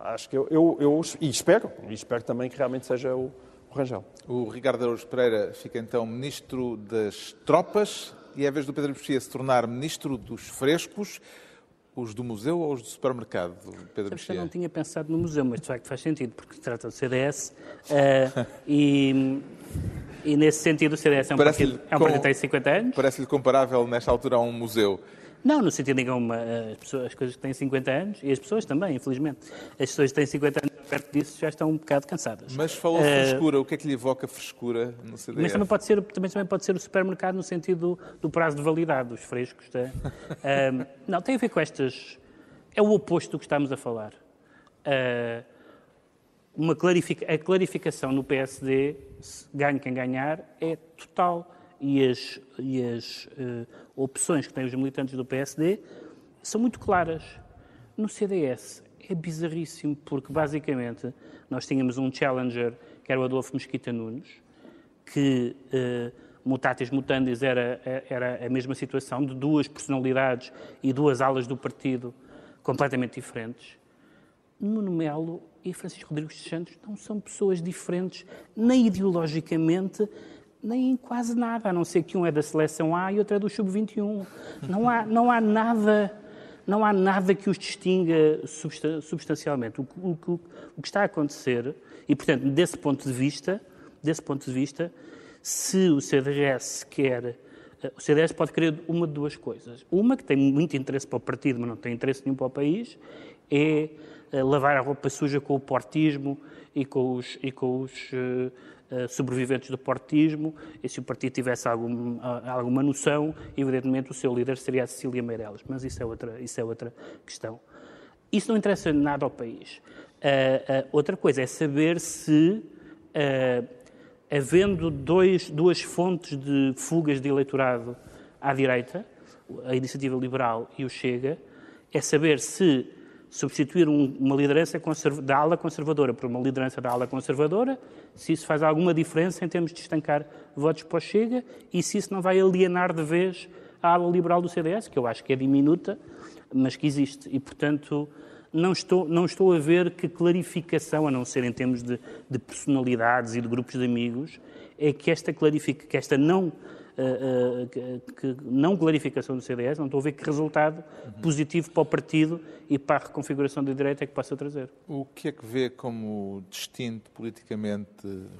D: acho que eu, eu, eu, e espero, e espero também que realmente seja o, o Rangel.
A: O Ricardo Araújo Pereira fica então ministro das tropas e é a vez do Pedro Mexia se tornar ministro dos frescos. Os do museu ou os do supermercado, Pedro
E: Mexia? Eu não tinha pensado no museu, mas de facto faz sentido, porque se trata do CDS uh, eh, [LAUGHS] e, e, nesse sentido o CDS é um partido, é um partido que tem 50 anos.
A: Parece-lhe comparável nesta altura a um museu.
E: Não, no sentido nenhum, as, pessoas, as coisas que têm 50 anos, e as pessoas também, infelizmente, as pessoas que têm 50 anos perto disso já estão um bocado cansadas.
A: Mas falou uh, frescura, o que é que lhe evoca frescura no CDF?
E: Mas também pode ser, também, também pode ser o supermercado no sentido do, prazo de validade dos frescos. Tá? uh, [LAUGHS] não, tem a ver com estas... É o oposto do que estamos a falar. Uh, uma clarific... A clarificação no PSD, ganhe quem ganhar, é total. E as, e as uh, opções que têm os militantes do PSD são muito claras. No CDS é bizarríssimo, porque basicamente nós tínhamos um challenger, que era o Adolfo Mesquita Nunes, que uh, mutatis mutandis era, era a mesma situação, de duas personalidades e duas alas do partido completamente diferentes. Nuno Melo e Francisco Rodrigues dos Santos não são pessoas diferentes, nem ideologicamente, nem em quase nada, a não ser que um é da seleção A e outro é do sub-21. Não há, não há nada não há nada que os distinga substancialmente. O, o, o, que está a acontecer, e portanto, desse ponto de vista, desse ponto de vista, se o CDS quer eh, o CDS pode querer uma de duas coisas. Uma, que tem muito interesse para o partido, mas não tem interesse nenhum para o país, é eh, lavar a roupa suja com o portismo e com os, e com os eh, sobreviventes do portismo, e se o partido tivesse algum, alguma noção, evidentemente o seu líder seria a Cecília Meirelles, mas isso é outra, isso é outra questão. Isso não interessa nada ao país. Uh, uh, outra coisa é saber se, havendo dois, duas fontes de fugas de eleitorado à direita, a Iniciativa Liberal e o Chega, é saber se substituir um, uma liderança da ala conservadora por uma liderança da ala conservadora, se isso faz alguma diferença em termos de estancar votos para o Chega e se isso não vai alienar de vez a ala liberal do CDS, que eu acho que é diminuta, mas que existe. E, portanto, não estou, não estou a ver que clarificação, a não ser em termos de, de personalidades e de grupos de amigos, é que esta, clarifica, que esta não que, que, não clarificação do CDS, não estou a ver que resultado positivo para o partido e para a reconfiguração da direita é que possa trazer.
A: O que é que vê como distinto politicamente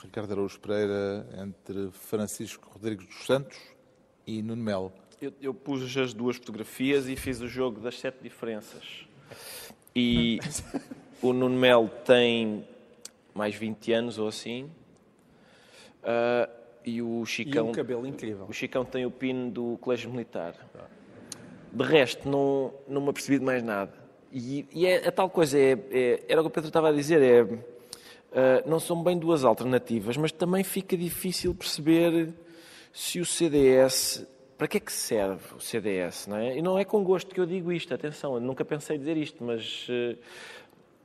A: Ricardo Araújo Pereira entre Francisco Rodrigues dos Santos e Nuno Melo?
C: Eu, eu pus as duas fotografias e fiz o jogo das sete diferenças. E [LAUGHS] o Nuno Melo tem mais 20 anos ou assim. Uh, e o Chicão.
D: E um cabelo incrível.
C: O Chicão tem o pino do Colégio Militar. De resto, não, não me apercebi de mais nada. E, e é a tal coisa, é, é, era o que o Pedro estava a dizer, é, uh, não são bem duas alternativas, mas também fica difícil perceber se o CDS. Para que é que serve o CDS? Não é? E não é com gosto que eu digo isto, atenção, eu nunca pensei dizer isto, mas, eh,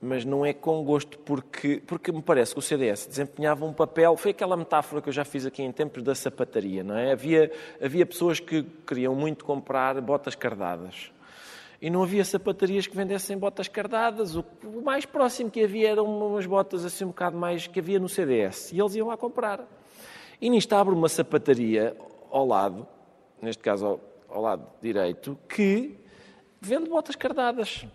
C: mas não é com gosto porque, porque me parece que o CDS desempenhava um papel. Foi aquela metáfora que eu já fiz aqui em tempos da sapataria, não é? Havia, havia pessoas que queriam muito comprar botas cardadas e não havia sapatarias que vendessem botas cardadas. O, mais próximo que havia eram umas botas assim um bocado mais que havia no CDS. E eles iam lá comprar. E nisto abre uma sapataria ao lado, neste caso ao, ao lado direito, que vende botas cardadas.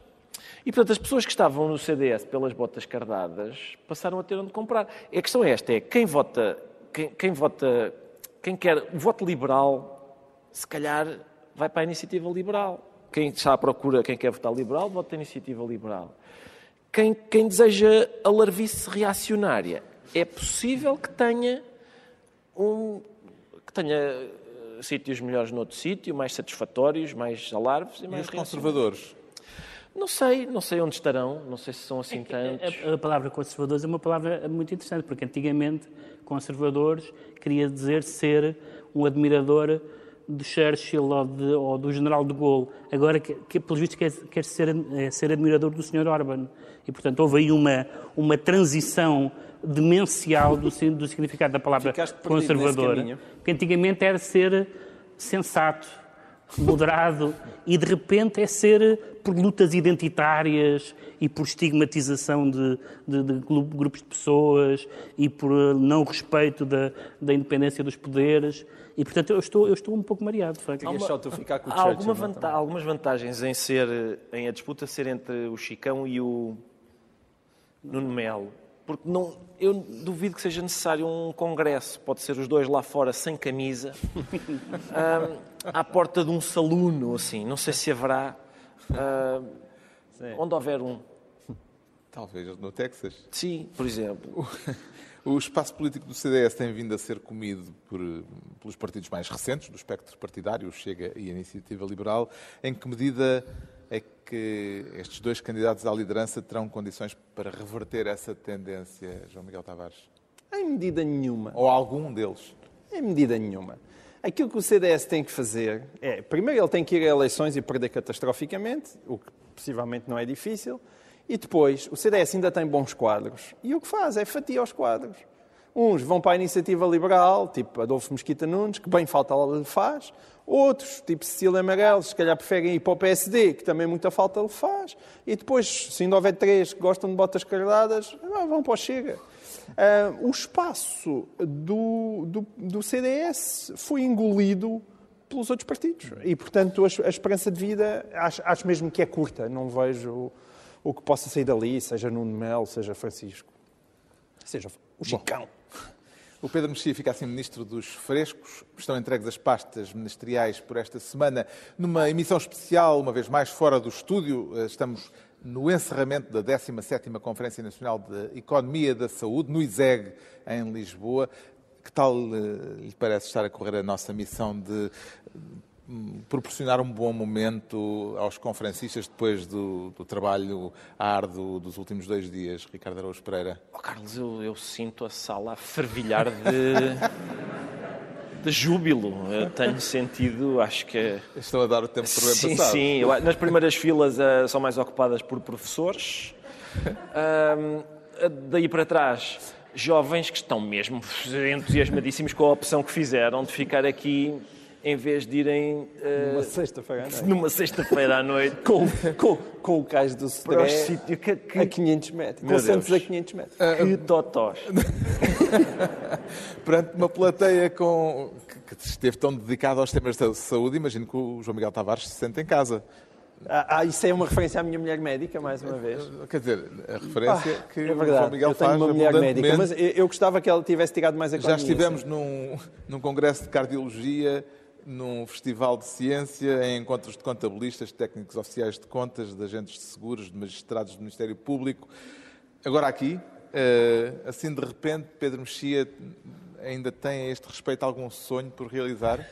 C: E, portanto, as pessoas que estavam no CDS pelas botas cardadas passaram a ter onde comprar. E a questão é esta, é quem vota, quem, quem vota, quem quer o voto liberal, se calhar vai para a iniciativa liberal. Quem está à procura, quem quer votar liberal, vota a iniciativa liberal. Quem, quem deseja a larvice reacionária, é possível que tenha um que tenha eh, sítios melhores noutro sítio, mais satisfatórios, mais alarves e,
A: e
C: mais
A: os conservadores?
C: Não sei, não sei onde estarão, não sei se são assim tantos.
E: A, a, palavra conservadores é uma palavra muito interessante, porque antigamente conservadores queria dizer ser um admirador de Churchill ou, de, ou, do general de Gaulle. Agora, que, que pelos vistos, quer, quer ser, é, ser admirador do Sr. Orban. E, portanto, houve aí uma, uma transição demencial do, do significado da palavra conservadora. Porque antigamente era ser sensato, moderado, e de repente é ser por lutas identitárias e por estigmatização de, de, de grupos de pessoas e por não respeito da, da independência dos poderes. E, portanto, eu estou, eu estou um pouco mareado.
D: Há, uma, ficar com o
C: há alguma vanta algumas vantagens em, ser, em a disputa ser entre o Chicão e o Nuno Melo. Porque não, eu duvido que seja necessário um congresso. Pode ser os dois lá fora sem camisa, um, [LAUGHS] à porta de um saluno, assim. Não sei se haverá. onde houver um.
A: Talvez no Texas.
C: Sim, por exemplo.
A: O espaço político do CDS tem vindo a ser comido por, pelos partidos mais recentes do espectro partidário, o Chega e a Iniciativa Liberal. Em que medida é que estes dois candidatos à liderança terão condições para reverter essa tendência, João Miguel Tavares?
D: Em medida nenhuma.
A: Ou algum deles?
D: Em medida nenhuma. Aquilo que o CDS tem que fazer é, primeiro, ele tem que ir a eleições e perder catastroficamente, o que possivelmente não é difícil, e depois, o CDS ainda tem bons quadros, e o que faz é fatia os quadros. Uns vão para a iniciativa liberal, tipo Adolfo Mesquita Nunes, que bem falta lhe faz. Outros, tipo Cecília Amarelos, se calhar preferem ir para o PSD, que também muita falta lhe faz. E depois, se ainda houver três que gostam de botas cardadas, vão para o Chega. Uh, o espaço do, do, do, CDS foi engolido pelos outros partidos. E, portanto, a, a esperança de vida acho, acho, mesmo que é curta. Não vejo o, o que possa sair dali, seja Nuno Melo, seja Francisco, seja o Chicão. Bom.
A: O Pedro Mexia fica assim ministro dos frescos. Estão entregues as pastas ministeriais por esta semana. Numa emissão especial, uma vez mais fora do estúdio, eh, estamos no encerramento da 17ª Conferência Nacional de Economia da Saúde, no ISEG, em Lisboa. Que tal eh, lhe parece estar a correr a nossa missão de proporcionar um bom momento aos conferencistas depois do, do trabalho árduo dos últimos dois dias, Ricardo Araújo Pereira?
C: Oh, Carlos, eu, eu, sinto a sala a fervilhar de, [LAUGHS] de júbilo. Eu tenho sentido, acho que...
A: Estão a dar o tempo bem
C: sim,
A: passado.
C: Sim, sim. Nas primeiras filas uh, são mais ocupadas por professores. [LAUGHS] Uh, daí para trás, jovens que estão mesmo entusiasmadíssimos com a opção que fizeram de ficar aqui em vez de irem. Uh,
D: numa sexta-feira à noite. [LAUGHS]
C: Numa sexta-feira à noite. [LAUGHS]
D: com, com, com o cais do Stré que, que, a 500 metros. Com Santos a 500 metros.
C: Uh, que totós. [LAUGHS]
A: Perante uma plateia com, que, que esteve tão dedicada aos temas da saúde, imagino que o João Miguel Tavares se sente em casa.
D: Ah, isso é uma referência à minha mulher médica, mais uma vez.
A: Quer dizer, a referência ah, que
D: é
A: verdade, o João Miguel
D: eu tenho
A: faz
D: uma mulher médica, mas eu gostava que ela tivesse tirado mais a
A: Já estivemos num, num congresso de cardiologia num festival de ciência, em encontros de contabilistas, técnicos oficiais de contas, de agentes de seguros, de magistrados do Ministério Público. Agora aqui, eh, assim de repente, Pedro Mexia ainda tem a este respeito algum sonho por realizar?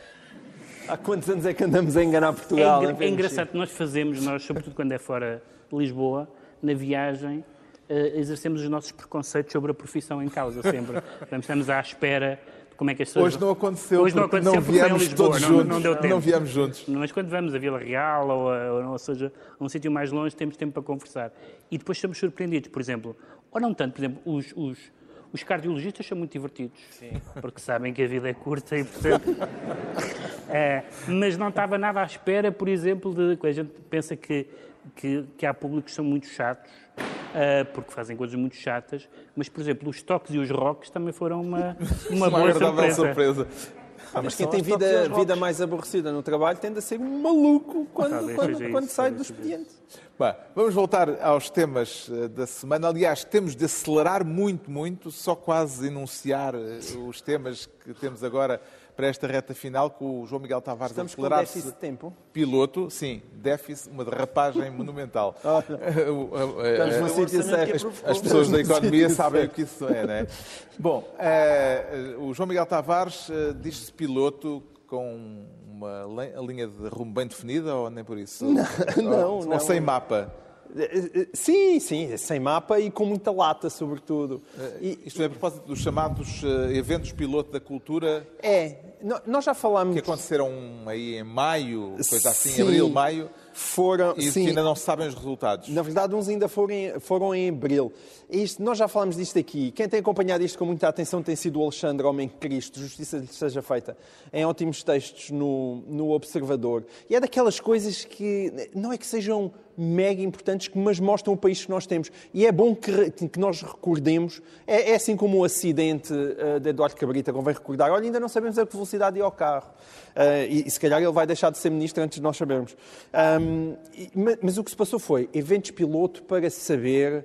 D: Há quantos anos é que andamos a enganar Portugal?
E: É, é engraçado que nós fazemos, nós, sobretudo quando é fora de Lisboa, na viagem, uh, exercemos os nossos preconceitos sobre a profissão em causa sempre. Estamos à espera como é que as pessoas...
A: Hoje não aconteceu
E: Hoje não
A: porque
E: aconteceu
A: não
E: em
A: viemos
E: Lisboa,
A: todos
E: não,
A: juntos.
E: não deu tempo.
A: Não viemos juntos.
E: Mas quando vamos a Vila Real ou, a, ou seja, a um sítio mais longe, temos tempo para conversar. E depois somos surpreendidos, por exemplo, ou não tanto, por exemplo, os, os, os cardiologistas são muito divertidos, porque sabem que a vida é curta e, portanto... [LAUGHS] É, mas não estava nada à espera, por exemplo, de... A gente pensa que, que, que há públicos que são muito chatos, porque fazem coisas muito chatas, mas, por exemplo, os toques e os rocks também foram uma, uma, [LAUGHS]
A: Uma
E: boa
A: agradável
E: surpresa.
A: surpresa.
D: Ah, mas quem tem vida, vida mais aborrecida no trabalho tende a ser um maluco quando,
E: Talvez
D: quando, quando
E: isso,
D: sai do expediente.
A: Bem, vamos voltar aos temas eh, da semana. Aliás, temos de acelerar muito, muito, só quase enunciar eh, os temas que temos agora para esta reta final, com o João Miguel Tavares
D: Estamos
A: a acelerar-se
D: déficit de tempo.
A: piloto, sim, déficit, uma derrapagem monumental. As pessoas da economia sabem o que isso é, não é? Bom, eh, o João Miguel Tavares eh, diz-se piloto com uma linha de rumo bem definida ou nem por isso? [LAUGHS]
D: não,
A: ou,
D: não.
A: Ou sem mapa?
D: Eh, eh, Sim, sim, sem mapa e com muita lata, sobretudo. E,
A: Isto é a propósito dos chamados eh, eventos piloto da cultura
D: é, nós já falámos.
A: que aconteceram aí em maio, coisa assim,
D: Sim.
A: abril, maio,
D: Foram,
A: e que
D: sim,
A: ainda não se sabem os resultados.
D: Na verdade, uns ainda foram em, foram em abril. Isto, nós já falámos disto aqui. Quem tem acompanhado isto com muita atenção tem sido o Alexandre Homem Cristo, justiça lhe seja feita, em ótimos textos no, no Observador. E é daquelas coisas que não é que sejam mega importantes, mas mostram o país que nós temos. E é bom que, que nós recordemos. É, é assim como o acidente eh, de Eduardo Cabrita, convém recordar. Olha, ainda não sabemos a que velocidade ia ao carro. Eh, e, e se calhar ele vai deixar de ser ministro antes de nós sabermos. Ahm, e- ma- mas o que se passou foi eventos piloto para saber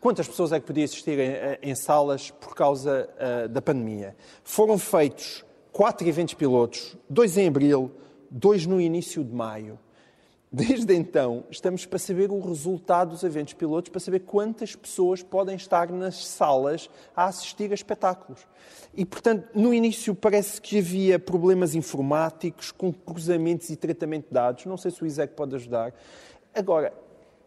D: quantas pessoas é que podia existir em, em salas por causa ah, da pandemia. Foram feitos quatro eventos pilotos, dois em abril, dois no início de maio. Desde então, estamos para saber o resultado dos eventos pilotos, para saber quantas pessoas podem estar nas salas a assistir a espetáculos. E, portanto, no início parece que havia problemas informáticos com cruzamentos e tratamento de dados. Não sei se o ISEC pode ajudar. Agora,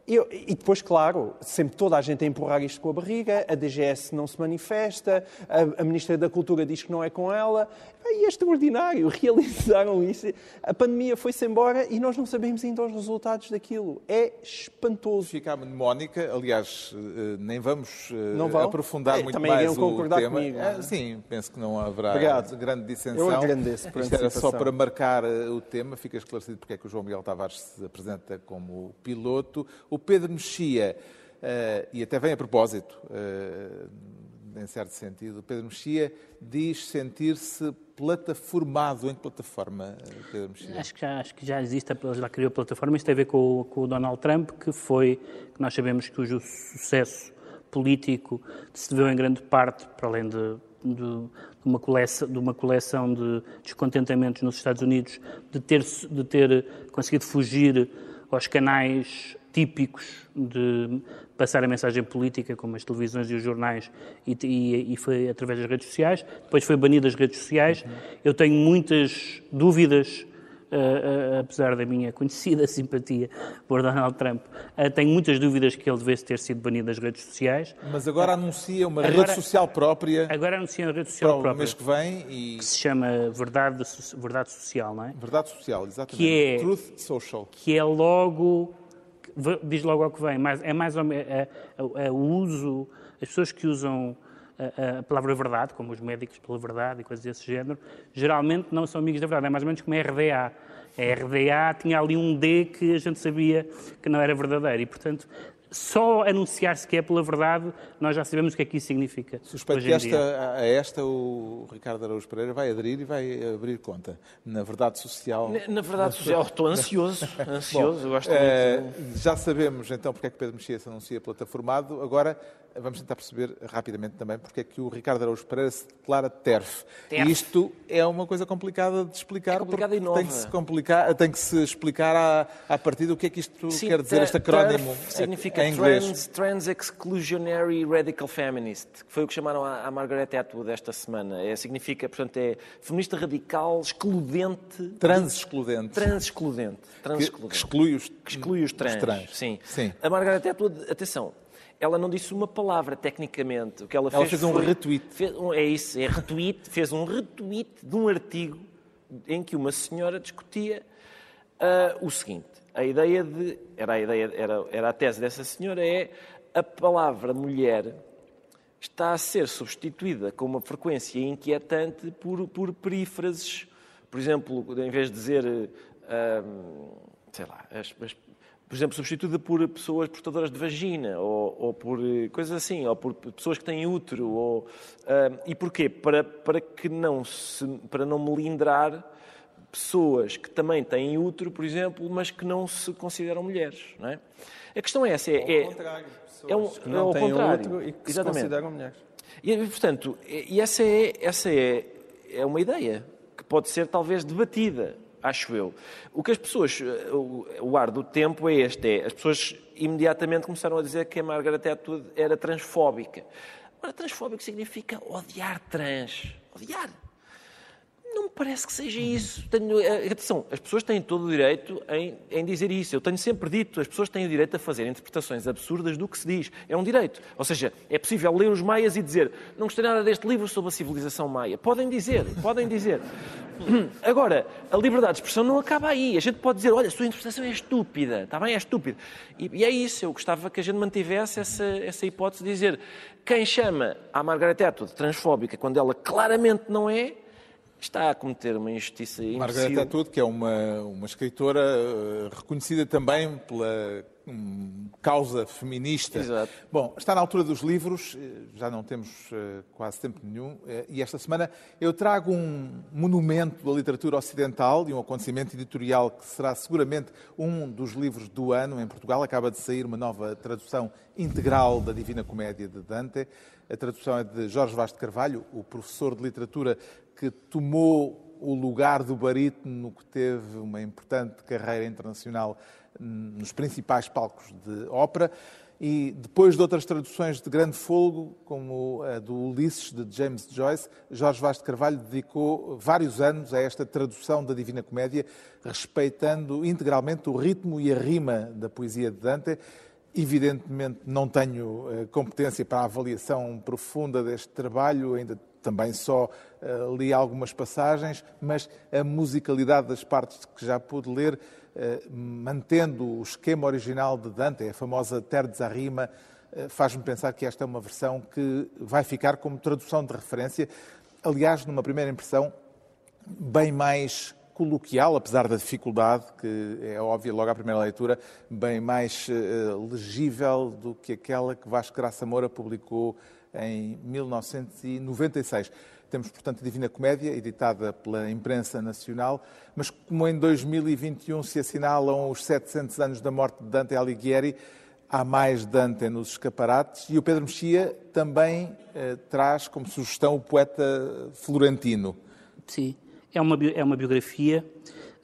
D: eu- e depois, claro, sempre toda a gente a empurrar isto com a barriga, a DGS não se manifesta, a, a Ministra da Cultura diz que não é com ela. E é extraordinário, [LAUGHS] realizaram isso. A pandemia foi-se embora e nós não sabemos ainda os resultados daquilo. É espantoso.
A: Fica a mnemónica, aliás, eh, nem vamos eh,
D: Não vão?
A: aprofundar
D: É,
A: muito
D: também
A: mais o tema.
D: comigo, é?
A: Ah, sim, penso que não haverá
D: Obrigado.
A: grande dissensão.
D: Eu agradeço por
A: Isto era só para marcar eh, o tema, fica esclarecido porque é que o João Miguel Tavares se apresenta como piloto. O Pedro Mexia, e até vem a propósito, em certo sentido, Pedro Mexia diz sentir-se plataformado. Em que plataforma, eh, Pedro Mexia?
E: Acho que já, acho que já existe, já criou a plataforma. Isto tem a ver com, com o Donald Trump, que foi, que nós sabemos que o sucesso político se deveu em grande parte, para além de, de- de uma, coleção, de uma coleção de descontentamentos nos Estados Unidos, de ter, de ter conseguido fugir aos canais típicos de passar a mensagem política, como as televisões e os jornais, e, e- e foi através das redes sociais. Depois foi banido das redes sociais. Eu tenho muitas dúvidas, ah, ah, apesar da minha conhecida [LAUGHS] simpatia por Donald Trump, ah, tenho muitas dúvidas que ele devesse ter sido banido das redes sociais.
A: Mas agora anuncia uma
E: Agora-
A: rede social própria
E: Agora anuncia a rede social própria,
A: mês que vem e
E: que se chama Verdade, Verdade Social, não é?
A: Verdade Social, exatamente.
E: Que é-
A: Truth Social.
E: que é logo, diz logo ao que vem, mas é mais ou menos é, é o uso, as pessoas que usam a, a palavra verdade, como os médicos pela verdade e coisas desse género, geralmente não são amigos da verdade, é mais ou menos como a RDA. A RDA tinha ali um D que a gente sabia que não era verdadeiro e, portanto, só anunciar-se que é pela verdade, nós já sabemos o que é que isso significa.
A: Suspeito que esta, a esta o Ricardo Araújo Pereira vai aderir e vai abrir conta. Na Verdade Social.
C: Na- Na verdade, social, estou ansioso. [LAUGHS] Ansioso, eu gosto
A: Eh,
C: muito.
A: já sabemos então porque é que Pedro Mexia se anuncia plataformado. Agora vamos tentar perceber rapidamente também porque é que o Ricardo Araújo Pereira se declara TERF.
C: TERF.
A: E isto é uma coisa complicada de explicar.
C: É complicada
A: porque
C: e nova.
A: Tem que se, complicar, tem que se explicar à, à partida o que é que isto
C: Sim,
A: quer dizer, este acrónimo
C: TERF significa
A: em inglês.
C: Trans, Trans Exclusionary Radical Feminist, que foi o que chamaram à, à Margaret Atwood esta semana. É, significa, portanto, é feminista radical, excludente.
A: Trans-excludente.
C: Trans-excludente.
A: Que,
C: Trans-excludente.
A: que exclui os,
C: que exclui os trans.
A: trans.
C: Sim.
A: Sim.
C: A Margaret Atwood, atenção, ela não disse uma palavra tecnicamente. O que ela,
A: Ela
C: fez,
A: fez um
C: foi-
A: retweet.
C: fez um- é isso, é retweet, [LAUGHS] fez um retweet de um artigo em que uma senhora discutia ah, o seguinte: a ideia de. Era a, ideia, era, era a tese dessa senhora, é a palavra mulher está a ser substituída com uma frequência inquietante por, por perífrases. Por exemplo, em vez de dizer, ah, sei lá, as- as- por exemplo, substituída por pessoas portadoras de vagina, ou, ou por eh, coisas assim, ou por pessoas que têm útero. Ou, ah, e porquê? Para, para que não se, para não melindrar pessoas que também têm útero, por exemplo, mas que não se consideram mulheres. Não é? A questão é essa. É, é, é um-
D: que
C: é
D: não
C: ao
D: têm
C: contrário.
D: outro e que se
C: Exatamente.
D: consideram mulheres.
C: E, portanto, e essa, é, essa é, é uma ideia que pode ser talvez debatida, acho eu. O que as pessoas, eh, o, ar do tempo é este, é, as pessoas imediatamente começaram a dizer que a Margaret Atwood era transfóbica. Ora, transfóbico significa odiar trans. Odiar. Não me parece que seja isso. Tenho, eh, atenção, as pessoas têm todo o direito em, em dizer isso. Eu tenho sempre dito, as pessoas têm o direito a fazer interpretações absurdas do que se diz. É um direito. Ou seja, é possível ler os maias e dizer não gostei nada deste livro sobre a civilização maia. Podem dizer, podem dizer. [CLEARS THROAT] Agora, a liberdade de expressão não acaba aí. A gente pode dizer, olha, a sua interpretação é estúpida. Está bem, é estúpida. E, e é isso. Eu gostava que a gente mantivesse essa, essa hipótese de dizer quem chama a Margaret Atwood transfóbica quando ela claramente não é, está a cometer uma injustiça
A: Margaret
C: imbecil.
A: Atwood, que é uma, uma escritora eh, reconhecida também pela hum, causa feminista.
C: Exato.
A: Bom, está na altura dos livros, eh, já não temos eh, quase tempo nenhum, e esta semana eu trago um monumento da literatura ocidental e um acontecimento editorial que será seguramente um dos livros do ano em Portugal. Acaba de sair uma nova tradução integral da Divina Comédia de Dante. A tradução é de Jorge Vaz de Carvalho, o professor de literatura que tomou o lugar do barítono que teve uma importante carreira internacional nos principais palcos de ópera. E depois de outras traduções de grande folgo, como a do Ulisses, de James Joyce, Jorge Vaz de Carvalho dedicou vários anos a esta tradução da Divina Comédia, respeitando integralmente o ritmo e a rima da poesia de Dante. Evidentemente, não tenho eh, competência para a avaliação profunda deste trabalho, ainda também só eh, li algumas passagens, mas a musicalidade das partes que já pude ler, eh, mantendo o esquema original de Dante, a famosa à Rima, eh, faz-me pensar que esta é uma versão que vai ficar como tradução de referência. Aliás, numa primeira impressão, bem mais coloquial, apesar da dificuldade, que é óbvia logo à primeira leitura, bem mais legível do que aquela que Vasco Graça Moura publicou em 1996. Temos, portanto, a Divina Comédia, editada pela imprensa nacional, mas como em 2021 se assinalam os 700 anos da morte de Dante Alighieri, há mais Dante nos escaparates e o Pedro Mexia também eh, traz como sugestão o poeta florentino.
E: Sim, é uma, é uma biografia.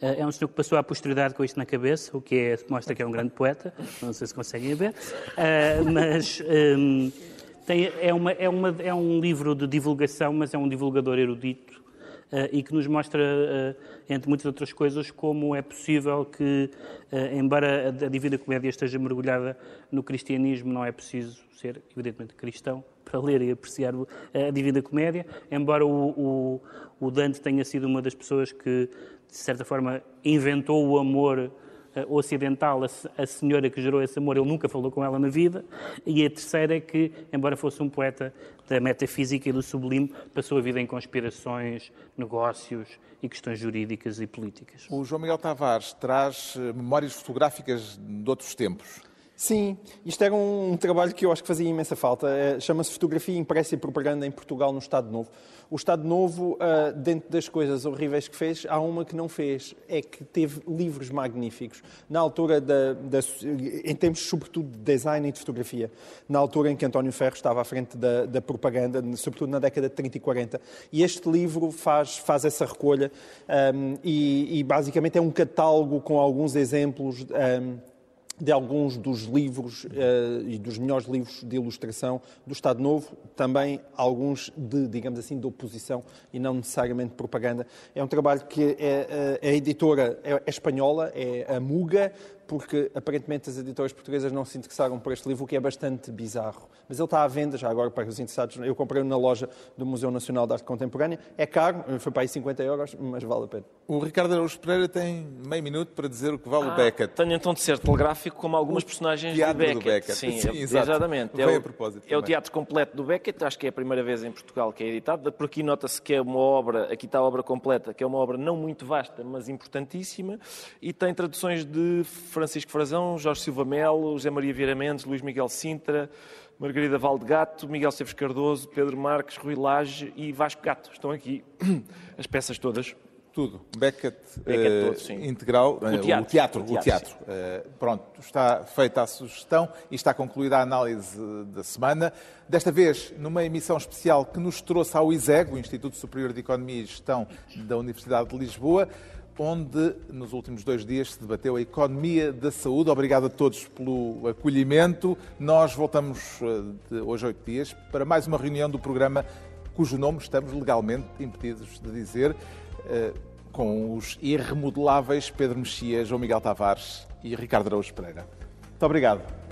E: eh, É um senhor que passou à posteridade com isto na cabeça, o que é- mostra que é um grande poeta. Não sei se conseguem ver. Eh, mas hum, tem- é, uma- é uma- é um livro de divulgação, mas é um divulgador erudito eh, e que nos mostra, eh, entre muitas outras coisas, como é possível que, eh, embora a a Divina Comédia esteja mergulhada no cristianismo, não é preciso ser, evidentemente, cristão para ler e apreciar a Divina Comédia, embora o, o- o Dante tenha sido uma das pessoas que, de certa forma, inventou o amor ocidental, a, se- a senhora que gerou esse amor, ele nunca falou com ela na vida. E a terceira é que, embora fosse um poeta da metafísica e do sublime, passou a vida em conspirações, negócios e questões jurídicas e políticas.
A: O João Miguel Tavares traz eh, memórias fotográficas de outros tempos.
D: Sim, isto era um trabalho que eu acho que fazia imensa falta. Eh, Chama-se Fotografia Impressa e Propaganda em Portugal no Estado Novo. O Estado Novo, ah, dentro das coisas horríveis que fez, há uma que não fez. É que teve livros magníficos. Na altura, da, da- em termos sobretudo de design e de fotografia, na altura em que António Ferro estava à frente da, da propaganda, sobretudo na década de 30 e 40. E este livro faz, faz essa recolha ahm, e, e basicamente é um catálogo com alguns exemplos. ahm, de alguns dos livros eh, e dos melhores livros de ilustração do Estado Novo, também alguns de, digamos assim, de oposição e não necessariamente propaganda. É um trabalho que é, eh, a editora é, é espanhola, é a Muga, porque aparentemente as editoras portuguesas não se interessaram por este livro, o que é bastante bizarro. Mas ele está à venda já agora para os interessados. Eu comprei na loja do Museu Nacional de Arte Contemporânea. É caro, foi para aí 50 euros, mas vale a pena.
A: O Ricardo Araújo Pereira tem meio minuto para dizer o que vale ah, o Beckett.
C: Tenho então de ser telegráfico como algumas personagens
A: teatro
C: Beckett.
A: Do Beckett.
C: Sim, [LAUGHS]
A: Sim
C: exatamente.
A: É o,
C: é o teatro completo do Beckett, acho que é a primeira vez em Portugal que é editado. Por aqui nota-se que é uma obra, aqui está a obra completa, que é uma obra não muito vasta, mas importantíssima, e tem traduções de Francisco Frazão, Jorge Silva Melo, José Maria Vieira Mendes, Luís Miguel Sintra, Margarida Valdegato, Miguel Seves Cardoso, Pedro Marques, Rui Lage e Vasco Gato. Estão aqui [CLEARS THROAT] as peças todas.
A: Tudo. Beckett, Beckett todo, sim. integral.
C: O teatro.
A: O teatro. O teatro. O teatro. Uh, pronto, está feita a sugestão e está concluída a análise da semana. Desta vez, numa emissão especial que nos trouxe ao ISEG, o Instituto Superior de Economia e Gestão da Universidade de Lisboa, onde nos últimos dois dias se debateu a economia da saúde. Obrigado a todos pelo acolhimento. Nós voltamos eh, de hoje a oito dias para mais uma reunião do programa cujo nome estamos legalmente impedidos de dizer. Eh, com os irremodeláveis Pedro Mexias, João Miguel Tavares e Ricardo Araújo Pereira. Muito obrigado.